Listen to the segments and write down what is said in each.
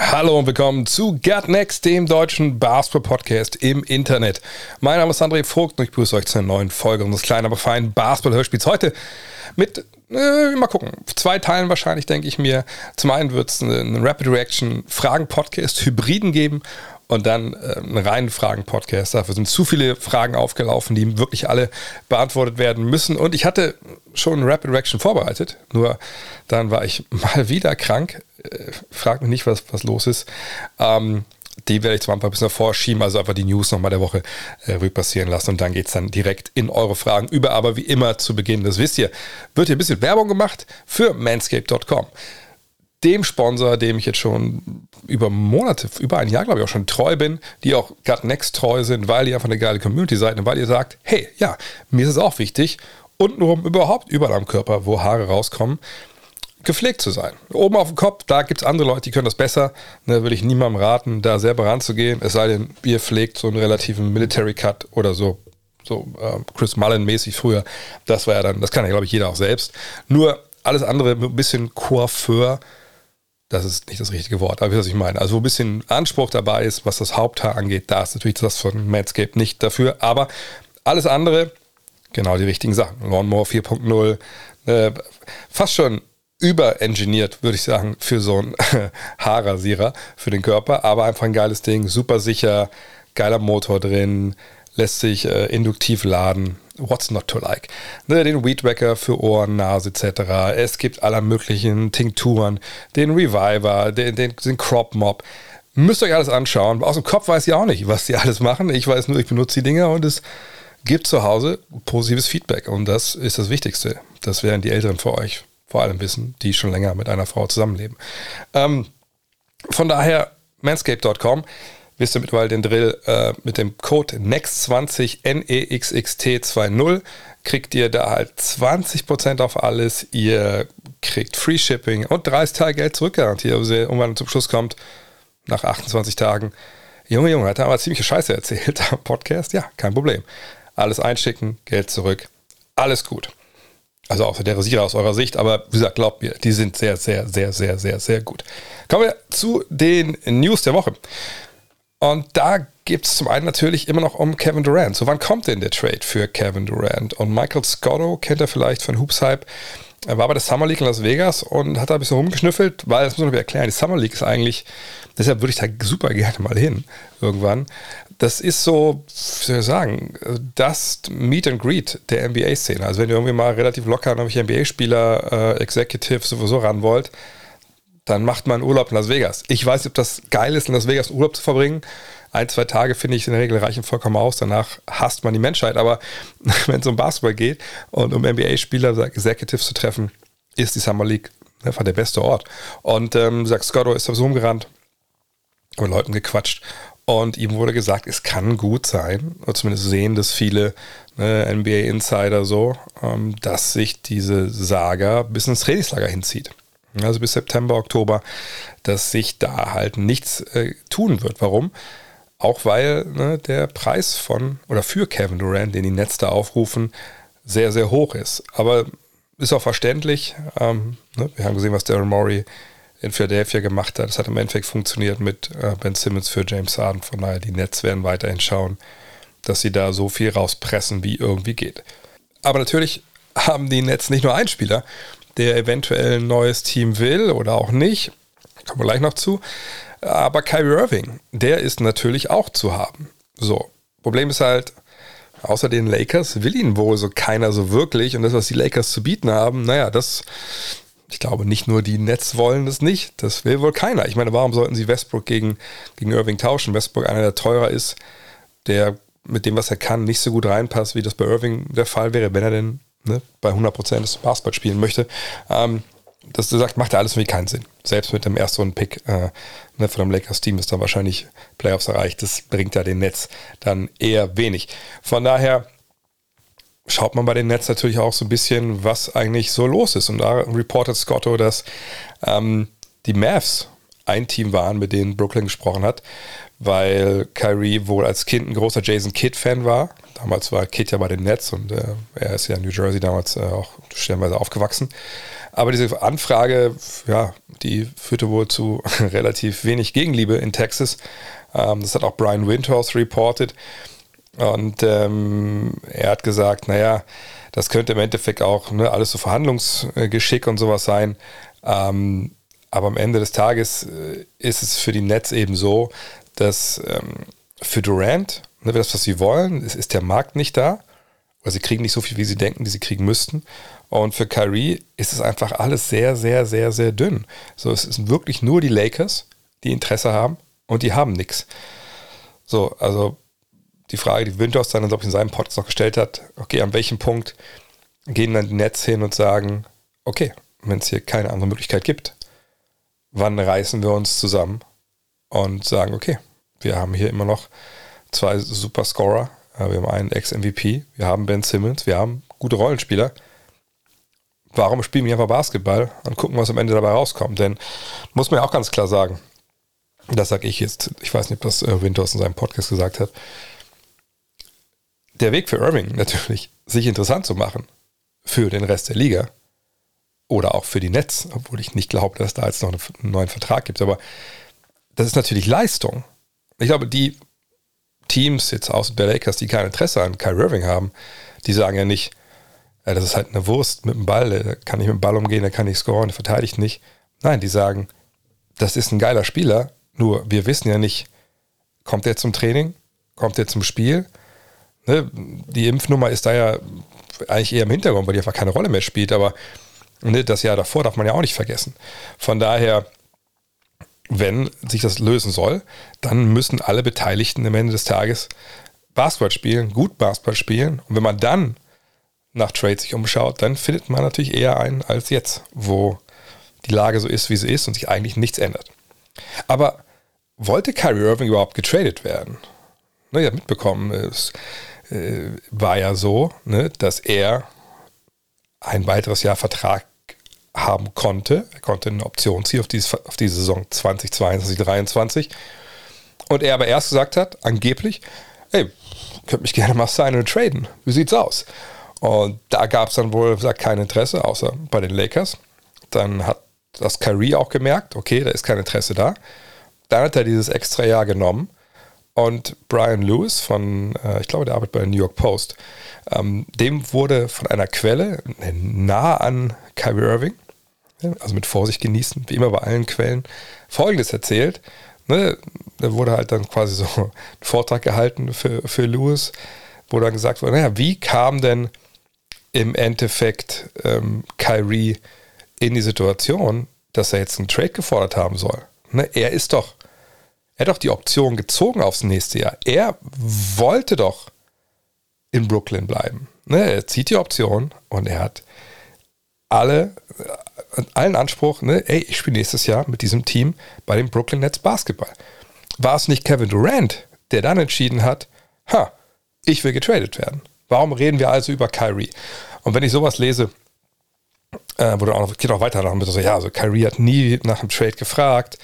Hallo und willkommen zu Gut Next, dem deutschen Basketball-Podcast im Internet. Mein Name ist André Vogt und ich begrüße euch zu einer neuen Folge unseres kleinen, aber feinen Basketball-Hörspiels. Heute mit, äh, mal gucken, zwei Teilen wahrscheinlich, denke ich mir. Zum einen wird es einen Rapid Reaction Fragen-Podcast Hybriden geben und dann äh, einen reinen Fragen-Podcast. Dafür sind zu viele Fragen aufgelaufen, die wirklich alle beantwortet werden müssen. Und ich hatte schon Rapid Reaction vorbereitet, nur dann war ich mal wieder krank. Äh, frag mich nicht, was, was los ist. Ähm, die werde ich zwar ein bisschen vorschieben, also einfach die News nochmal der Woche äh, Revue passieren lassen und dann geht es dann direkt in eure Fragen über. Aber wie immer zu Beginn, das wisst ihr, wird hier ein bisschen Werbung gemacht für manscape.com dem Sponsor, dem ich jetzt schon über Monate, über ein Jahr, glaube ich, auch schon treu bin, die auch Gut Next treu sind, weil ihr einfach eine geile Community seid und weil ihr sagt, hey, ja, mir ist es auch wichtig, untenrum überhaupt überall am Körper, wo Haare rauskommen, gepflegt zu sein. Oben auf dem Kopf, da gibt es andere Leute, die können das besser. Da würde ich niemandem raten, da selber ranzugehen, es sei denn, ihr pflegt so einen relativen Military Cut oder so. So äh, Chris Mullen-mäßig früher. Das war ja dann, das kann ja, glaube ich, jeder auch selbst. Nur alles andere mit ein bisschen Coiffeur, das ist nicht das richtige Wort, aber wie was ich meine. Also wo ein bisschen Anspruch dabei ist, was das Haupthaar angeht, da ist natürlich das von Manscaped nicht dafür. Aber alles andere, genau die richtigen Sachen. Lawnmower 4.0, äh, fast schon überengineert, würde ich sagen, für so einen Haarrasierer für den Körper. Aber einfach ein geiles Ding, super sicher, geiler Motor drin, lässt sich äh, induktiv laden. What's not to like? Ne, den Weedwacker für Ohren, Nase etc. Es gibt aller möglichen Tinkturen, den Reviver, den, den, den Crop Mob. Müsst ihr euch alles anschauen. Aus dem Kopf weiß ich auch nicht, was die alles machen. Ich weiß nur, ich benutze die Dinger und es gibt zu Hause positives Feedback. Und das ist das Wichtigste. Das werden die Älteren für euch vor allem wissen, die schon länger mit einer Frau zusammenleben. Ähm, von daher, manscape.com wisst ihr mittlerweile den Drill äh, mit dem Code NEXT20 NEXXT20 kriegt ihr da halt 20% auf alles. Ihr kriegt Free Shipping und 30 Tage Geld zurückgarantiert. Also irgendwann zum Schluss kommt, nach 28 Tagen, Junge, Junge, hat er aber ziemliche Scheiße erzählt am Podcast. Ja, kein Problem. Alles einschicken, Geld zurück. Alles gut. Also außer der Rasierer aus eurer Sicht, aber wie gesagt, glaubt mir, die sind sehr, sehr, sehr, sehr, sehr, sehr gut. Kommen wir zu den News der Woche. Und da gibt es zum einen natürlich immer noch um Kevin Durant. So, wann kommt denn der Trade für Kevin Durant? Und Michael Scotto kennt er vielleicht von Hoops Hype. Er war bei der Summer League in Las Vegas und hat da ein bisschen rumgeschnüffelt, weil, das muss man erklären, die Summer League ist eigentlich, deshalb würde ich da super gerne mal hin, irgendwann. Das ist so, wie soll ich sagen, das Meet and Greet der NBA-Szene. Also wenn ihr irgendwie mal relativ locker an irgendwelche NBA-Spieler, äh, Executive sowieso ran wollt, dann macht man Urlaub in Las Vegas. Ich weiß nicht, ob das geil ist, in Las Vegas Urlaub zu verbringen. Ein, zwei Tage finde ich in der Regel reichen vollkommen aus. Danach hasst man die Menschheit. Aber wenn es um Basketball geht und um NBA-Spieler, Executives zu treffen, ist die Summer League einfach der beste Ort. Und ähm, sagt Scotto ist so rumgerannt, mit Leuten gequatscht. Und ihm wurde gesagt, es kann gut sein, oder zumindest sehen das viele ne, NBA-Insider so, ähm, dass sich diese Saga bis ins Trainingslager hinzieht also bis September, Oktober, dass sich da halt nichts äh, tun wird. Warum? Auch weil ne, der Preis von oder für Kevin Durant, den die Nets da aufrufen, sehr, sehr hoch ist. Aber ist auch verständlich. Ähm, ne? Wir haben gesehen, was Darren Murray in Philadelphia gemacht hat. Das hat im Endeffekt funktioniert mit äh, Ben Simmons für James Harden. Von daher, die Nets werden weiterhin schauen, dass sie da so viel rauspressen, wie irgendwie geht. Aber natürlich haben die Nets nicht nur einen Spieler, der eventuell ein neues Team will oder auch nicht. Kommen wir gleich noch zu. Aber Kyrie Irving, der ist natürlich auch zu haben. So, Problem ist halt, außer den Lakers will ihn wohl so keiner so wirklich. Und das, was die Lakers zu bieten haben, naja, das, ich glaube, nicht nur die Nets wollen das nicht. Das will wohl keiner. Ich meine, warum sollten sie Westbrook gegen, gegen Irving tauschen? Westbrook einer, der teurer ist, der mit dem, was er kann, nicht so gut reinpasst, wie das bei Irving der Fall wäre, wenn er denn ne, bei 100% des Basketball spielen möchte, ähm, dass du macht ja alles irgendwie keinen Sinn. selbst mit dem ersten Pick äh, ne, von dem Lakers-Team ist dann wahrscheinlich Playoffs erreicht. Das bringt ja den Netz dann eher wenig. Von daher schaut man bei den Nets natürlich auch so ein bisschen, was eigentlich so los ist. Und da reportet Scotto, dass ähm, die Mavs ein Team waren, mit denen Brooklyn gesprochen hat, weil Kyrie wohl als Kind ein großer Jason Kidd-Fan war. Damals war Kidd ja bei den Nets und äh, er ist ja in New Jersey damals äh, auch stellenweise aufgewachsen. Aber diese Anfrage, ja, die führte wohl zu relativ wenig Gegenliebe in Texas. Ähm, das hat auch Brian Windhorst reported. Und ähm, er hat gesagt, naja, das könnte im Endeffekt auch ne, alles so Verhandlungsgeschick und sowas sein. Ähm, aber am Ende des Tages äh, ist es für die Nets eben so, dass ähm, für Durant, ne, das, was sie wollen, ist, ist der Markt nicht da. Oder sie kriegen nicht so viel, wie sie denken, die sie kriegen müssten. Und für Kyrie ist es einfach alles sehr, sehr, sehr, sehr dünn. So, es sind wirklich nur die Lakers, die Interesse haben und die haben nichts. So, also die Frage, die Windhorst dann, glaube ich, in seinem Podcast noch gestellt hat, okay, an welchem Punkt gehen dann die Nets hin und sagen, okay, wenn es hier keine andere Möglichkeit gibt, wann reißen wir uns zusammen und sagen, okay, wir haben hier immer noch zwei Superscorer, wir haben einen Ex-MVP, wir haben Ben Simmons, wir haben gute Rollenspieler. Warum spielen wir einfach Basketball und gucken, was am Ende dabei rauskommt? Denn muss man ja auch ganz klar sagen, das sage ich jetzt, ich weiß nicht, ob das äh, Winters in seinem Podcast gesagt hat, der Weg für Irving natürlich, sich interessant zu machen für den Rest der Liga oder auch für die Nets, obwohl ich nicht glaube, dass es da jetzt noch einen neuen Vertrag gibt, aber das ist natürlich Leistung. Ich glaube, die Teams jetzt außer der Lakers, die kein Interesse an Kyrie Irving haben, die sagen ja nicht, ja, das ist halt eine Wurst mit dem Ball, der kann nicht mit dem Ball umgehen, der kann nicht scoren, der verteidigt nicht. Nein, die sagen, das ist ein geiler Spieler, nur wir wissen ja nicht, kommt er zum Training, kommt er zum Spiel, ne, die Impfnummer ist da ja eigentlich eher im Hintergrund, weil die einfach keine Rolle mehr spielt, aber ne, das Jahr davor darf man ja auch nicht vergessen. Von daher, wenn sich das lösen soll, dann müssen alle Beteiligten am Ende des Tages Basketball spielen, gut Basketball spielen. Und wenn man dann nach Trade sich umschaut, dann findet man natürlich eher einen als jetzt, wo die Lage so ist, wie sie ist und sich eigentlich nichts ändert. Aber wollte Kyrie Irving überhaupt getradet werden? Na, ihr mitbekommen, es äh, war ja so, ne, dass er ein weiteres Jahr Vertrag haben konnte. Er konnte eine Option ziehen auf, dieses, auf die Saison 2022, 2023. Und er aber erst gesagt hat, angeblich, ey, könnt mich gerne mal sein und traden. Wie sieht's aus? Und da gab es dann wohl gesagt, kein Interesse, außer bei den Lakers. Dann hat das Kyrie auch gemerkt, okay, da ist kein Interesse da. Dann hat er dieses extra Jahr genommen und Brian Lewis von, äh, ich glaube, der arbeitet bei der New York Post, ähm, dem wurde von einer Quelle nah an Kyrie Irving, also mit Vorsicht genießen, wie immer bei allen Quellen, Folgendes erzählt. Ne, da wurde halt dann quasi so ein Vortrag gehalten für, für Lewis, wo dann gesagt wurde, naja, wie kam denn im Endeffekt ähm, Kyrie in die Situation, dass er jetzt einen Trade gefordert haben soll? Ne, er ist doch er hat doch die Option gezogen aufs nächste Jahr. Er wollte doch in Brooklyn bleiben. Ne, er zieht die Option und er hat alle, allen Anspruch, ne, ey, ich spiele nächstes Jahr mit diesem Team bei den Brooklyn Nets Basketball. War es nicht Kevin Durant, der dann entschieden hat, ha, ich will getradet werden. Warum reden wir also über Kyrie? Und wenn ich sowas lese, äh, wo dann auch noch, geht auch weiter nach so, ja, also Kyrie hat nie nach einem Trade gefragt,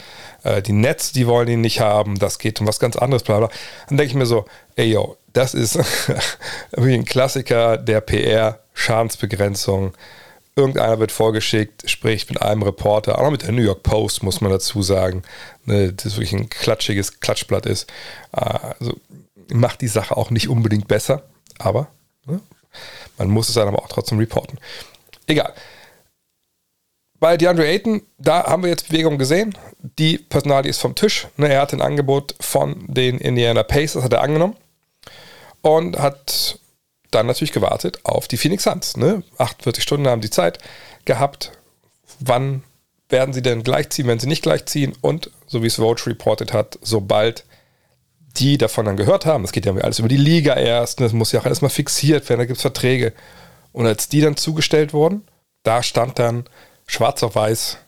äh, die Nets, die wollen ihn nicht haben, das geht um was ganz anderes, bla bla. Dann denke ich mir so, ey yo, das ist wie ein Klassiker der PR, Schadensbegrenzung. Irgendeiner wird vorgeschickt, spricht mit einem Reporter, auch mit der New York Post, muss man dazu sagen, ne, das wirklich ein klatschiges Klatschblatt ist. Also macht die Sache auch nicht unbedingt besser, aber ne, man muss es dann aber auch trotzdem reporten. Egal. Bei DeAndre Ayton, da haben wir jetzt Bewegung gesehen. Die Personalie ist vom Tisch. Ne, er hat ein Angebot von den Indiana Pacers, hat er angenommen. Und hat dann natürlich gewartet auf die Phoenix Suns. Ne? 48 Stunden haben sie Zeit gehabt. Wann werden sie denn gleichziehen, wenn sie nicht gleichziehen? Und, so wie es Vogue reported hat, sobald die davon dann gehört haben, es geht ja alles über die Liga erst, das muss ja auch alles mal fixiert werden, da gibt es Verträge. Und als die dann zugestellt wurden, da stand dann schwarz auf weiß,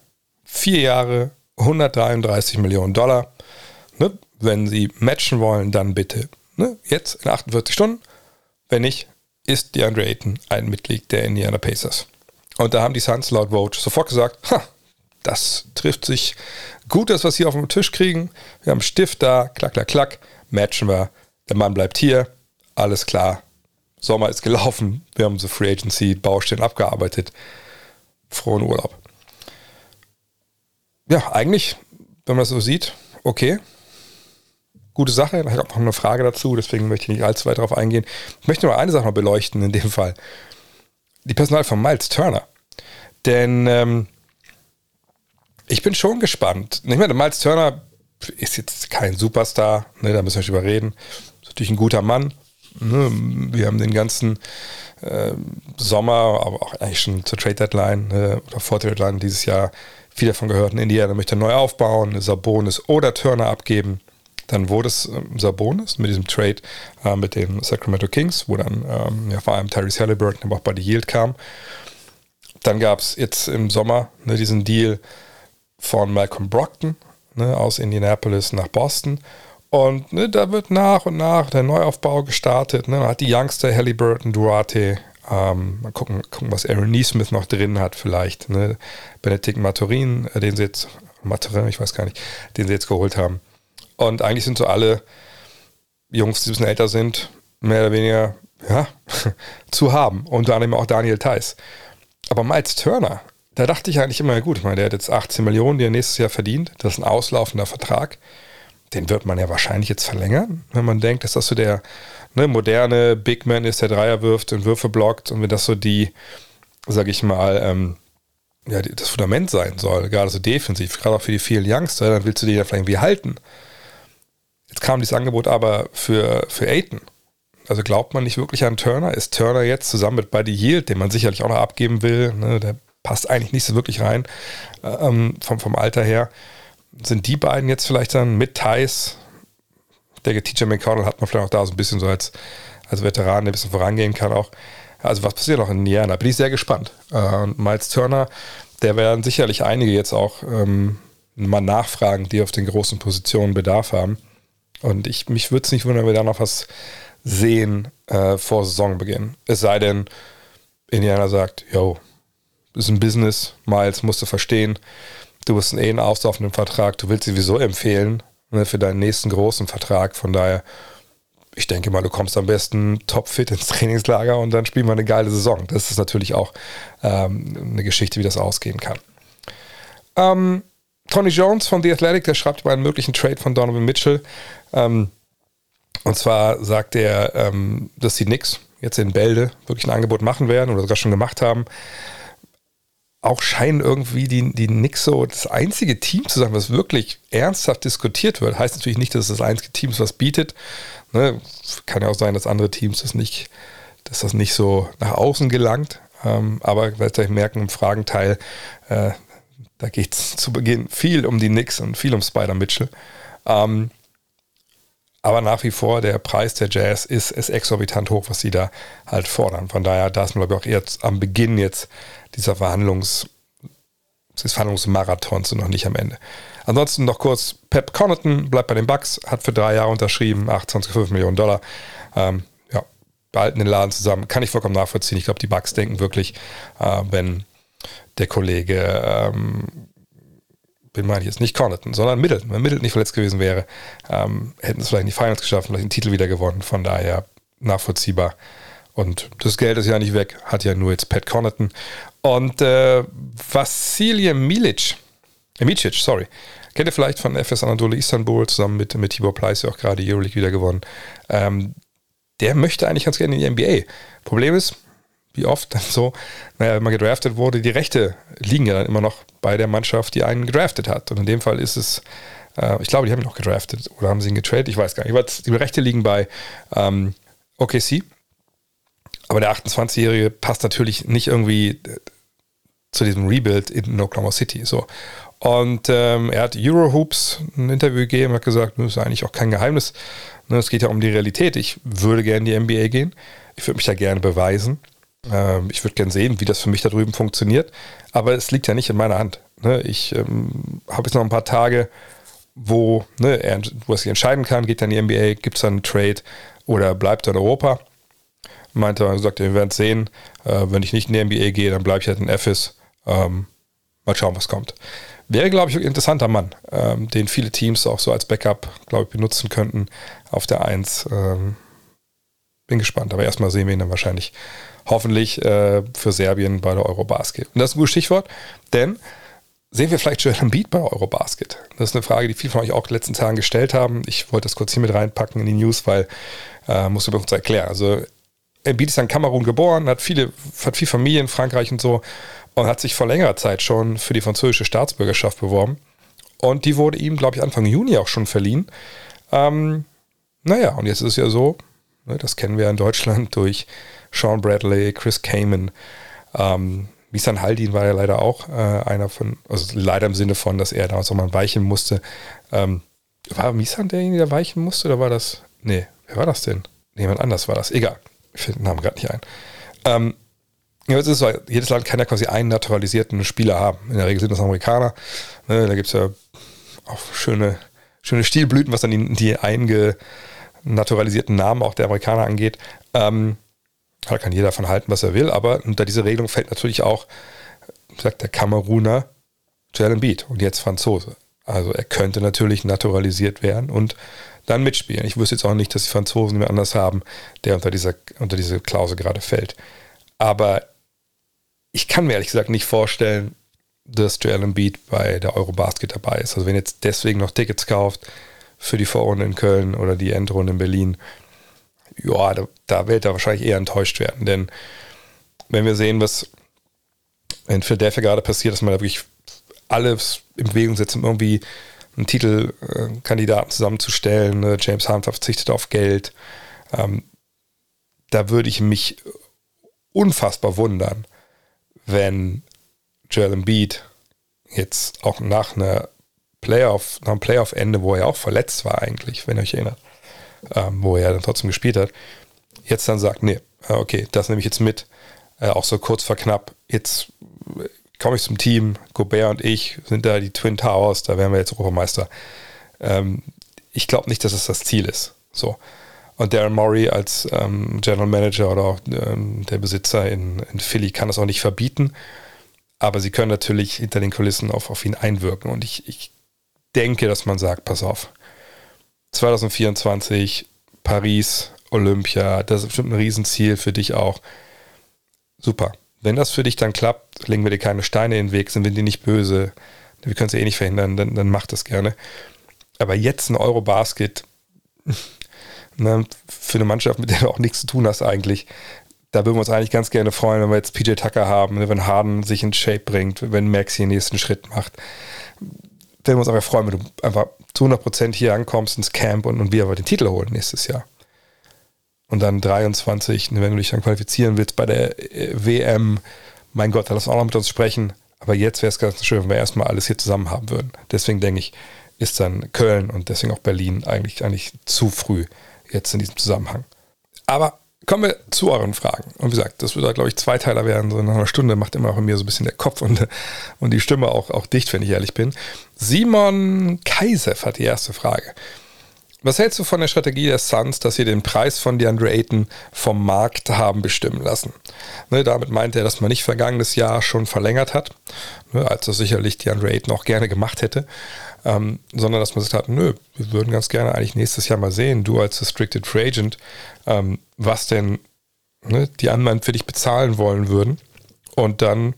Vier Jahre, 133 Millionen Dollar. Ne? Wenn Sie matchen wollen, dann bitte ne? jetzt in 48 Stunden. Wenn nicht, ist DeAndre Ayton ein Mitglied der Indiana Pacers. Und da haben die Suns laut Vogue sofort gesagt, ha, das trifft sich gut, das, was sie auf dem Tisch kriegen. Wir haben Stift da, klack, klack, klack, matchen wir. Der Mann bleibt hier, alles klar. Sommer ist gelaufen, wir haben so Free Agency Baustellen abgearbeitet. Frohen Urlaub. Ja, eigentlich, wenn man das so sieht, okay. Gute Sache. Ich habe noch eine Frage dazu, deswegen möchte ich nicht allzu weit darauf eingehen. Ich möchte nur eine Sache noch beleuchten in dem Fall. Die Personal von Miles Turner. Denn ähm, ich bin schon gespannt. Ich meine, Miles Turner ist jetzt kein Superstar, ne, da müssen wir nicht drüber reden. Ist natürlich ein guter Mann. Ne, wir haben den ganzen äh, Sommer, aber auch eigentlich schon zur Trade Deadline ne, oder vor Trade Deadline dieses Jahr viel davon gehört. In Indiana möchte neu aufbauen, Sabonis oder Turner abgeben. Dann wurde es ähm, Sabonis mit diesem Trade äh, mit den Sacramento Kings, wo dann ähm, ja, vor allem Tyrese Halliburton, aber auch Buddy Yield kam. Dann gab es jetzt im Sommer ne, diesen Deal von Malcolm Brockton ne, aus Indianapolis nach Boston. Und ne, da wird nach und nach der Neuaufbau gestartet. Ne. Man hat die Youngster Halliburton, Duarte. Ähm, mal gucken, gucken, was Aaron Neesmith noch drin hat, vielleicht. Ne. Benedikt Maturin, äh, den sie jetzt, Maturin, ich weiß gar nicht, den sie jetzt geholt haben. Und eigentlich sind so alle Jungs, die ein bisschen älter sind, mehr oder weniger ja, zu haben. Unter anderem auch Daniel Theiss. Aber Miles Turner, da dachte ich eigentlich immer, gut, ich meine, der hat jetzt 18 Millionen, die er nächstes Jahr verdient. Das ist ein auslaufender Vertrag. Den wird man ja wahrscheinlich jetzt verlängern, wenn man denkt, dass das so der ne, moderne Big Man ist, der Dreier wirft und Würfe blockt und wenn das so die, sag ich mal, ähm, ja, das Fundament sein soll, gerade so defensiv, gerade auch für die vielen Youngster, dann willst du die ja vielleicht irgendwie halten. Jetzt kam dieses Angebot aber für, für Aiton. Also glaubt man nicht wirklich an Turner? Ist Turner jetzt zusammen mit Buddy Yield, den man sicherlich auch noch abgeben will, ne, der passt eigentlich nicht so wirklich rein ähm, vom, vom Alter her. Sind die beiden jetzt vielleicht dann mit Thais? Der TJ McConnell hat man vielleicht auch da so ein bisschen so als, als Veteran, der ein bisschen vorangehen kann auch. Also was passiert noch in Indiana? Bin ich sehr gespannt. Äh, und Miles Turner, der werden sicherlich einige jetzt auch ähm, mal nachfragen, die auf den großen Positionen Bedarf haben. Und ich, mich würde es nicht wundern, wenn wir da noch was sehen äh, vor Saisonbeginn. Es sei denn, Indiana sagt, yo, ist ein Business, Miles musst du verstehen. Du bist eh einen auslaufenden Vertrag, du willst sowieso empfehlen ne, für deinen nächsten großen Vertrag. Von daher, ich denke mal, du kommst am besten topfit ins Trainingslager und dann spielen wir eine geile Saison. Das ist natürlich auch ähm, eine Geschichte, wie das ausgehen kann. Ähm, Tony Jones von The Athletic, der schreibt über einen möglichen Trade von Donovan Mitchell. Ähm, und zwar sagt er, ähm, dass die Knicks jetzt in Bälde wirklich ein Angebot machen werden oder sogar schon gemacht haben. Auch scheinen irgendwie die, die Knicks so das einzige Team zu sein, was wirklich ernsthaft diskutiert wird. Heißt natürlich nicht, dass es das einzige Team ist, was bietet. Ne? Kann ja auch sein, dass andere Teams das nicht, dass das nicht so nach außen gelangt. Ähm, aber ihr merken im Fragenteil, äh, da geht es zu Beginn viel um die Knicks und viel um Spider Mitchell. Ähm, aber nach wie vor, der Preis der Jazz ist, ist exorbitant hoch, was sie da halt fordern. Von daher, da ist man, glaube ich, auch eher am Beginn jetzt dieser Verhandlungs, des Verhandlungsmarathons und noch nicht am Ende. Ansonsten noch kurz, Pep Connaughton bleibt bei den Bucks, hat für drei Jahre unterschrieben, 28,5 Millionen Dollar. Ähm, ja, behalten den Laden zusammen. Kann ich vollkommen nachvollziehen. Ich glaube, die Bucks denken wirklich, äh, wenn der Kollege ähm, wen meine ich jetzt, nicht Connaughton, sondern Middleton. Wenn Middleton nicht verletzt gewesen wäre, ähm, hätten es vielleicht in die Finals geschafft, vielleicht den Titel wieder gewonnen. Von daher nachvollziehbar. Und das Geld ist ja nicht weg, hat ja nur jetzt Pat Connaughton. Und äh, Vasilij Milic, äh, Micic, sorry, kennt ihr vielleicht von FS Anadolu Istanbul zusammen mit, mit Tibor Pleiss, auch gerade Euroleague wieder gewonnen. Ähm, der möchte eigentlich ganz gerne in die NBA. Problem ist, wie oft dann so, naja, wenn man gedraftet wurde, die Rechte liegen ja dann immer noch bei der Mannschaft, die einen gedraftet hat. Und in dem Fall ist es, äh, ich glaube, die haben ihn noch gedraftet oder haben sie ihn getradet, ich weiß gar nicht. Die Rechte liegen bei ähm, OKC. Aber der 28-Jährige passt natürlich nicht irgendwie äh, zu diesem Rebuild in Oklahoma City. So. Und ähm, er hat Eurohoops ein Interview gegeben, hat gesagt, das ist eigentlich auch kein Geheimnis. Ne, es geht ja um die Realität. Ich würde gerne in die NBA gehen. Ich würde mich da gerne beweisen. Ähm, ich würde gerne sehen, wie das für mich da drüben funktioniert. Aber es liegt ja nicht in meiner Hand. ne, ich ähm, habe jetzt noch ein paar Tage, wo, ne, er, wo er sich entscheiden kann, geht dann in die NBA, gibt es dann einen Trade oder bleibt er in Europa. Meinte er, gesagt, wir werden es sehen. Äh, wenn ich nicht in die NBA gehe, dann bleibe ich halt in FIS. Ähm, mal schauen, was kommt. Wäre, glaube ich, ein interessanter Mann, ähm, den viele Teams auch so als Backup, glaube ich, benutzen könnten auf der 1. Ähm, bin gespannt, aber erstmal sehen wir ihn dann wahrscheinlich hoffentlich äh, für Serbien bei der Eurobasket. Und das ist ein gutes Stichwort, denn sehen wir vielleicht Joel Embiid bei der Eurobasket? Das ist eine Frage, die viele von euch auch in den letzten Tagen gestellt haben. Ich wollte das kurz hier mit reinpacken in die News, weil äh, musst du uns erklären. Also Embiid ist in Kamerun geboren, hat viele, hat viel Familie in Frankreich und so und hat sich vor längerer Zeit schon für die französische Staatsbürgerschaft beworben. Und die wurde ihm, glaube ich, Anfang Juni auch schon verliehen. Ähm, naja, und jetzt ist es ja so, ne, das kennen wir in Deutschland durch Sean Bradley, Chris Kamen. Ähm, Misan Haldin war ja leider auch äh, einer von, also leider im Sinne von, dass er damals nochmal weichen musste. Ähm, war Misan derjenige, der weichen musste, oder war das? Nee, wer war das denn? Jemand anders war das. Egal. Ich finde den Namen gerade nicht ein. Ähm, ja, es ist so, jedes Land kann ja quasi einen naturalisierten Spieler haben. In der Regel sind das Amerikaner. Ne, da gibt es ja auch schöne, schöne Stilblüten, was dann die, die eingenaturalisierten Namen auch der Amerikaner angeht. Ähm, da kann jeder davon halten, was er will, aber unter diese Regelung fällt natürlich auch, sagt der Kameruner, Jalen Beat und jetzt Franzose. Also er könnte natürlich naturalisiert werden und dann mitspielen. Ich wüsste jetzt auch nicht, dass die Franzosen mehr anders haben, der unter, dieser, unter diese Klausel gerade fällt. Aber ich kann mir ehrlich gesagt nicht vorstellen, dass Joel Embiid bei der Eurobasket dabei ist. Also wenn jetzt deswegen noch Tickets kauft für die Vorrunde in Köln oder die Endrunde in Berlin, ja, da, da wird er wahrscheinlich eher enttäuscht werden. Denn wenn wir sehen, was in Philadelphia gerade passiert, dass man da wirklich alles in Bewegung setzt, um irgendwie einen Titelkandidaten zusammenzustellen. Ne? James Harden verzichtet auf Geld. Ähm, da würde ich mich unfassbar wundern, wenn Joel Embiid jetzt auch nach einer Playoff, nach einem Playoff-Ende, wo er auch verletzt war eigentlich, wenn ihr euch erinnert, ähm, wo er dann trotzdem gespielt hat, jetzt dann sagt, nee, äh, okay, das nehme ich jetzt mit, äh, auch so kurz vor knapp, jetzt komme ich zum Team, Gobert und ich sind da die Twin Towers, da wären wir jetzt Europameister. Ähm, ich glaube nicht, dass es das Ziel ist. So. Und Darren Murray als ähm, General Manager oder auch ähm, der Besitzer in, in Philly kann das auch nicht verbieten. Aber sie können natürlich hinter den Kulissen auf, auf ihn einwirken. Und ich, ich denke, dass man sagt, pass auf, 2024 Paris, Olympia, das ist bestimmt ein Riesenziel für dich auch. Super. Wenn das für dich dann klappt, legen wir dir keine Steine in den Weg, sind wir dir nicht böse. Wir können es ja eh nicht verhindern, dann, dann mach das gerne. Aber jetzt ein Eurobasket, ne, für eine Mannschaft, mit der du auch nichts zu tun hast eigentlich, da würden wir uns eigentlich ganz gerne freuen, wenn wir jetzt PJ Tucker haben, ne, wenn Harden sich in Shape bringt, wenn Maxi den nächsten Schritt macht. Würden wir uns einfach freuen, wenn du einfach zu 100% hier ankommst ins Camp und, und wir aber den Titel holen nächstes Jahr. Und dann 23, ne, wenn du dich dann qualifizieren willst bei der äh, WM, mein Gott, da lass auch noch mit uns sprechen. Aber jetzt wäre es ganz schön, wenn wir erstmal alles hier zusammen haben würden. Deswegen denke ich, ist dann Köln und deswegen auch Berlin eigentlich, eigentlich zu früh jetzt in diesem Zusammenhang. Aber kommen wir zu euren Fragen. Und wie gesagt, das wird, glaube ich, Zweiteiler werden. So in einer Stunde macht immer auch in mir so ein bisschen der Kopf und, und die Stimme auch, auch dicht, wenn ich ehrlich bin. Simon Kaisev hat die erste Frage. Was hältst du von der Strategie der Suns, dass sie den Preis von DeAndre Ayton vom Markt haben bestimmen lassen? Ne, damit meint er, dass man nicht vergangenes Jahr schon verlängert hat, ne, als das sicherlich DeAndre Ayton auch gerne gemacht hätte, ähm, sondern dass man gesagt hat, nö, wir würden ganz gerne eigentlich nächstes Jahr mal sehen, du als Restricted Free Agent, ähm, was denn ne, die anderen für dich bezahlen wollen würden. Und dann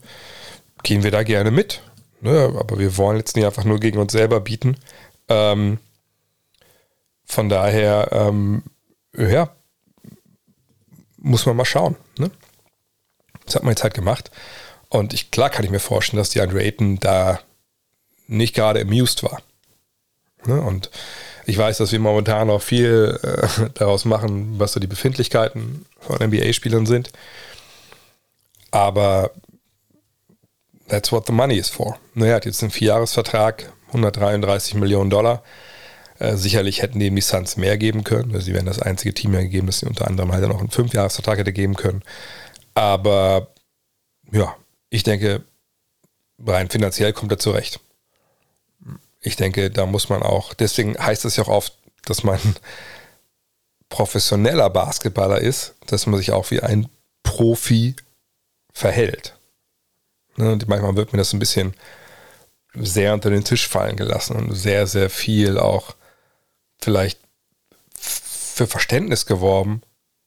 gehen wir da gerne mit. Ne, aber wir wollen jetzt nicht einfach nur gegen uns selber bieten. Ähm, von daher, ähm, ja, muss man mal schauen. Ne? Das hat man jetzt halt gemacht. Und ich, klar kann ich mir vorstellen, dass die Andre Ayton da nicht gerade amused war. Ne? Und ich weiß, dass wir momentan noch viel äh, daraus machen, was so die Befindlichkeiten von NBA-Spielern sind. Aber that's what the money is for. Ne, er hat jetzt einen Vierjahresvertrag, 133 Millionen Dollar. Äh, sicherlich hätten die Suns mehr geben können. Also sie wären das einzige Team ja gegeben, das sie unter anderem halt noch einen Fünfjahresvertrag hätte geben können. Aber ja, ich denke, rein finanziell kommt er zurecht. Ich denke, da muss man auch, deswegen heißt es ja auch oft, dass man professioneller Basketballer ist, dass man sich auch wie ein Profi verhält. Ne, und manchmal wird mir das ein bisschen sehr unter den Tisch fallen gelassen und sehr, sehr viel auch vielleicht für Verständnis geworben,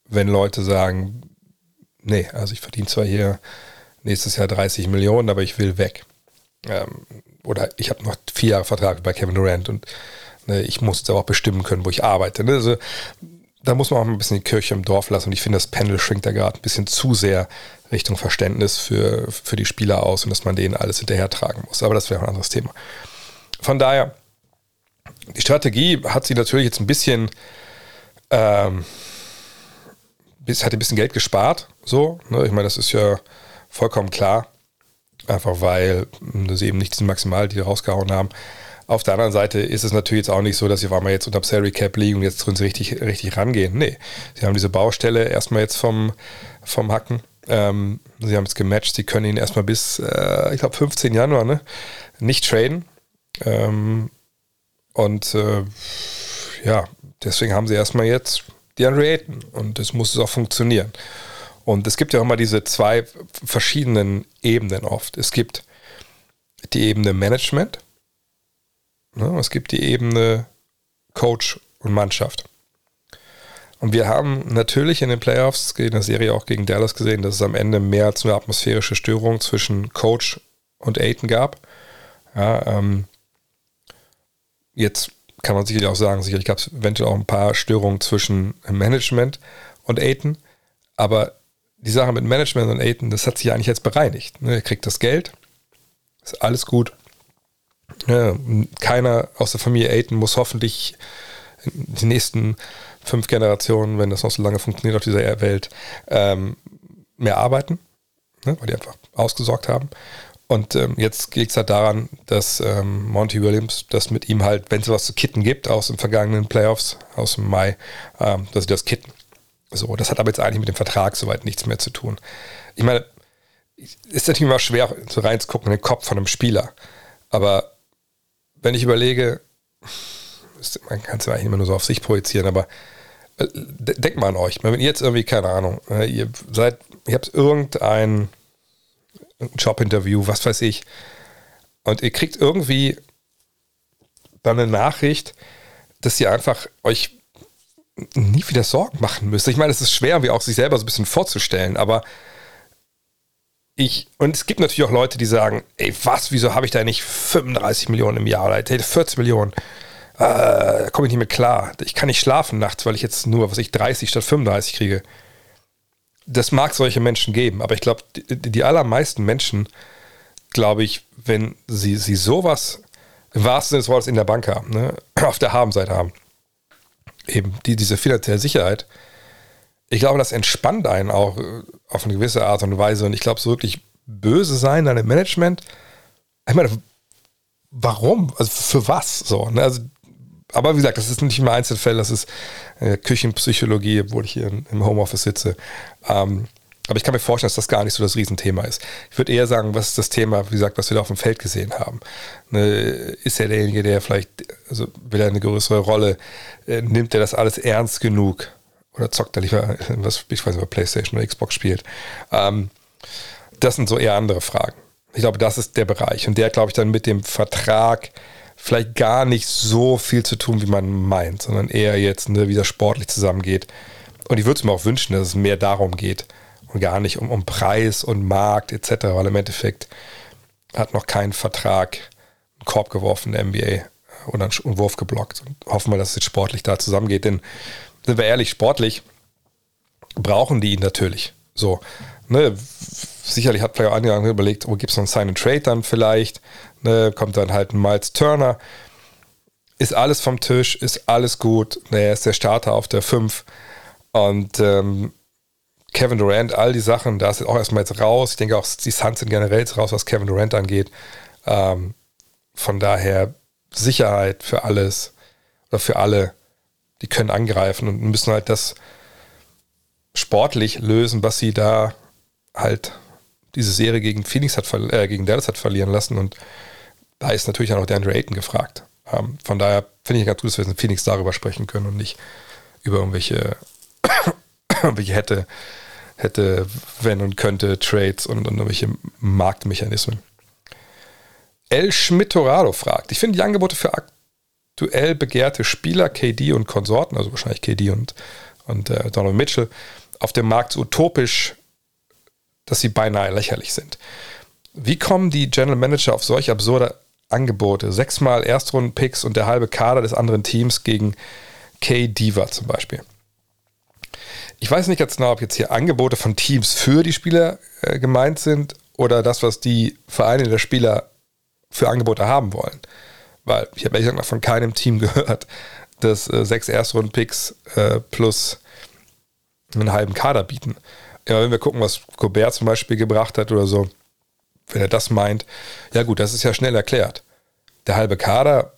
wenn Leute sagen, nee, also ich verdiene zwar hier nächstes Jahr 30 Millionen, aber ich will weg. Ähm, oder ich habe noch vier Jahre Vertrag bei Kevin Durant und ne, ich muss aber auch bestimmen können, wo ich arbeite. Ne? Also da muss man auch ein bisschen die Kirche im Dorf lassen und ich finde, das Pendel schwingt da gerade ein bisschen zu sehr Richtung Verständnis für, für die Spieler aus und dass man denen alles hinterher tragen muss. Aber das wäre ein anderes Thema. Von daher, die Strategie hat sie natürlich jetzt ein bisschen, ähm, hat ein bisschen Geld gespart. So, ne? ich meine, das ist ja vollkommen klar. Einfach weil sie eben nicht diesen Maximal, die rausgehauen haben. Auf der anderen Seite ist es natürlich jetzt auch nicht so, dass sie auf einmal jetzt unter Salary Cap liegen und jetzt drin sie richtig, richtig rangehen. Nee, sie haben diese Baustelle erstmal jetzt vom, vom Hacken. Ähm, sie haben es gematcht, sie können ihn erstmal bis, äh, ich glaube, 15 Januar ne, nicht traden. Ähm, und äh, ja, deswegen haben sie erstmal jetzt die Ayton und das muss es auch funktionieren. Und es gibt ja auch immer diese zwei verschiedenen Ebenen oft. Es gibt die Ebene Management, ne, es gibt die Ebene Coach und Mannschaft. Und wir haben natürlich in den Playoffs, in der Serie auch gegen Dallas gesehen, dass es am Ende mehr als eine atmosphärische Störung zwischen Coach und Aiton gab. Ja, ähm, jetzt kann man sicherlich auch sagen, sicherlich gab es eventuell auch ein paar Störungen zwischen Management und Aiton, aber die Sache mit Management und Aiton, das hat sich eigentlich jetzt bereinigt. Ne? Er kriegt das Geld, ist alles gut. Ja, keiner aus der Familie Aiton muss hoffentlich in die nächsten fünf Generationen, wenn das noch so lange funktioniert auf dieser Welt, ähm, mehr arbeiten, ne? weil die einfach ausgesorgt haben. Und ähm, jetzt liegt es halt daran, dass ähm, Monty Williams das mit ihm halt, wenn es was zu kitten gibt aus den vergangenen Playoffs, aus dem Mai, ähm, dass sie das kitten. So, das hat aber jetzt eigentlich mit dem Vertrag soweit nichts mehr zu tun. Ich meine, ist natürlich immer schwer, so reinzugucken in den Kopf von einem Spieler. Aber wenn ich überlege, man kann es ja eigentlich immer nur so auf sich projizieren, aber äh, denkt mal an euch. Wenn ihr jetzt irgendwie, keine Ahnung, äh, ihr seid, ihr habt irgendein Jobinterview, was weiß ich, und ihr kriegt irgendwie dann eine Nachricht, dass ihr einfach euch nie wieder Sorgen machen müsste. Ich meine, es ist schwer, wie auch sich selber so ein bisschen vorzustellen, aber ich, und es gibt natürlich auch Leute, die sagen, ey, was, wieso habe ich da nicht 35 Millionen im Jahr oder 40 Millionen? Äh, da komme ich nicht mehr klar. Ich kann nicht schlafen nachts, weil ich jetzt nur, was ich, 30 statt 35 kriege. Das mag solche Menschen geben, aber ich glaube, die, die, allermeisten Menschen, glaube ich, wenn sie, sie sowas im wahrsten Sinne des Wortes in der Bank haben, ne, auf der Habenseite haben, eben die, diese finanzielle Sicherheit, ich glaube, das entspannt einen auch äh, auf eine gewisse Art und Weise. Und ich glaube, so wirklich böse sein an dem Management, ich meine, warum? Also für was? So, ne? also, aber wie gesagt, das ist nicht immer Einzelfall, das ist äh, Küchenpsychologie, obwohl ich hier im Homeoffice sitze. Ähm, aber ich kann mir vorstellen, dass das gar nicht so das Riesenthema ist. Ich würde eher sagen, was ist das Thema, wie gesagt, was wir da auf dem Feld gesehen haben? Ne, ist er derjenige, der vielleicht, also will er eine größere Rolle, äh, nimmt er das alles ernst genug? Oder zockt er lieber, was ich weiß nicht, Playstation oder Xbox spielt? Ähm, das sind so eher andere Fragen. Ich glaube, das ist der Bereich. Und der, glaube ich, dann mit dem Vertrag vielleicht gar nicht so viel zu tun, wie man meint, sondern eher jetzt, ne, wie das sportlich zusammengeht. Und ich würde es mir auch wünschen, dass es mehr darum geht, und gar nicht um, um Preis und Markt etc., weil im Endeffekt hat noch kein Vertrag einen Korb geworfen, der NBA, oder einen Wurf geblockt. Und hoffen wir, dass es jetzt sportlich da zusammengeht, denn sind wir ehrlich, sportlich brauchen die ihn natürlich. So, ne, sicherlich hat vielleicht einige überlegt, wo oh, gibt es noch einen Sign and Trade dann vielleicht, ne, kommt dann halt ein Miles Turner, ist alles vom Tisch, ist alles gut, ne, er ist der Starter auf der 5 und ähm, Kevin Durant, all die Sachen, da ist auch erstmal jetzt raus. Ich denke auch, die Suns sind generell jetzt raus, was Kevin Durant angeht. Ähm, von daher Sicherheit für alles oder für alle, die können angreifen und müssen halt das sportlich lösen, was sie da halt diese Serie gegen Phoenix hat, äh, gegen Dallas hat verlieren lassen und da ist natürlich auch der Andre Ayton gefragt. Ähm, von daher finde ich ganz gut, dass wir in Phoenix darüber sprechen können und nicht über irgendwelche, irgendwelche hätte, hätte, wenn und könnte Trades und, und irgendwelche Marktmechanismen. El Schmidt-Torado fragt, ich finde die Angebote für aktuell begehrte Spieler, KD und Konsorten, also wahrscheinlich KD und, und äh, Donald Mitchell, auf dem Markt utopisch, dass sie beinahe lächerlich sind. Wie kommen die General Manager auf solche absurde Angebote? Sechsmal Erstrunden-Picks und der halbe Kader des anderen Teams gegen K-Diva zum Beispiel. Ich weiß nicht ganz genau, ob jetzt hier Angebote von Teams für die Spieler äh, gemeint sind oder das, was die Vereine der Spieler für Angebote haben wollen. Weil ich habe ehrlich gesagt noch von keinem Team gehört, dass äh, sechs Erstrunden-Picks äh, plus einen halben Kader bieten. Ja, wenn wir gucken, was Gobert zum Beispiel gebracht hat oder so, wenn er das meint, ja gut, das ist ja schnell erklärt. Der halbe Kader,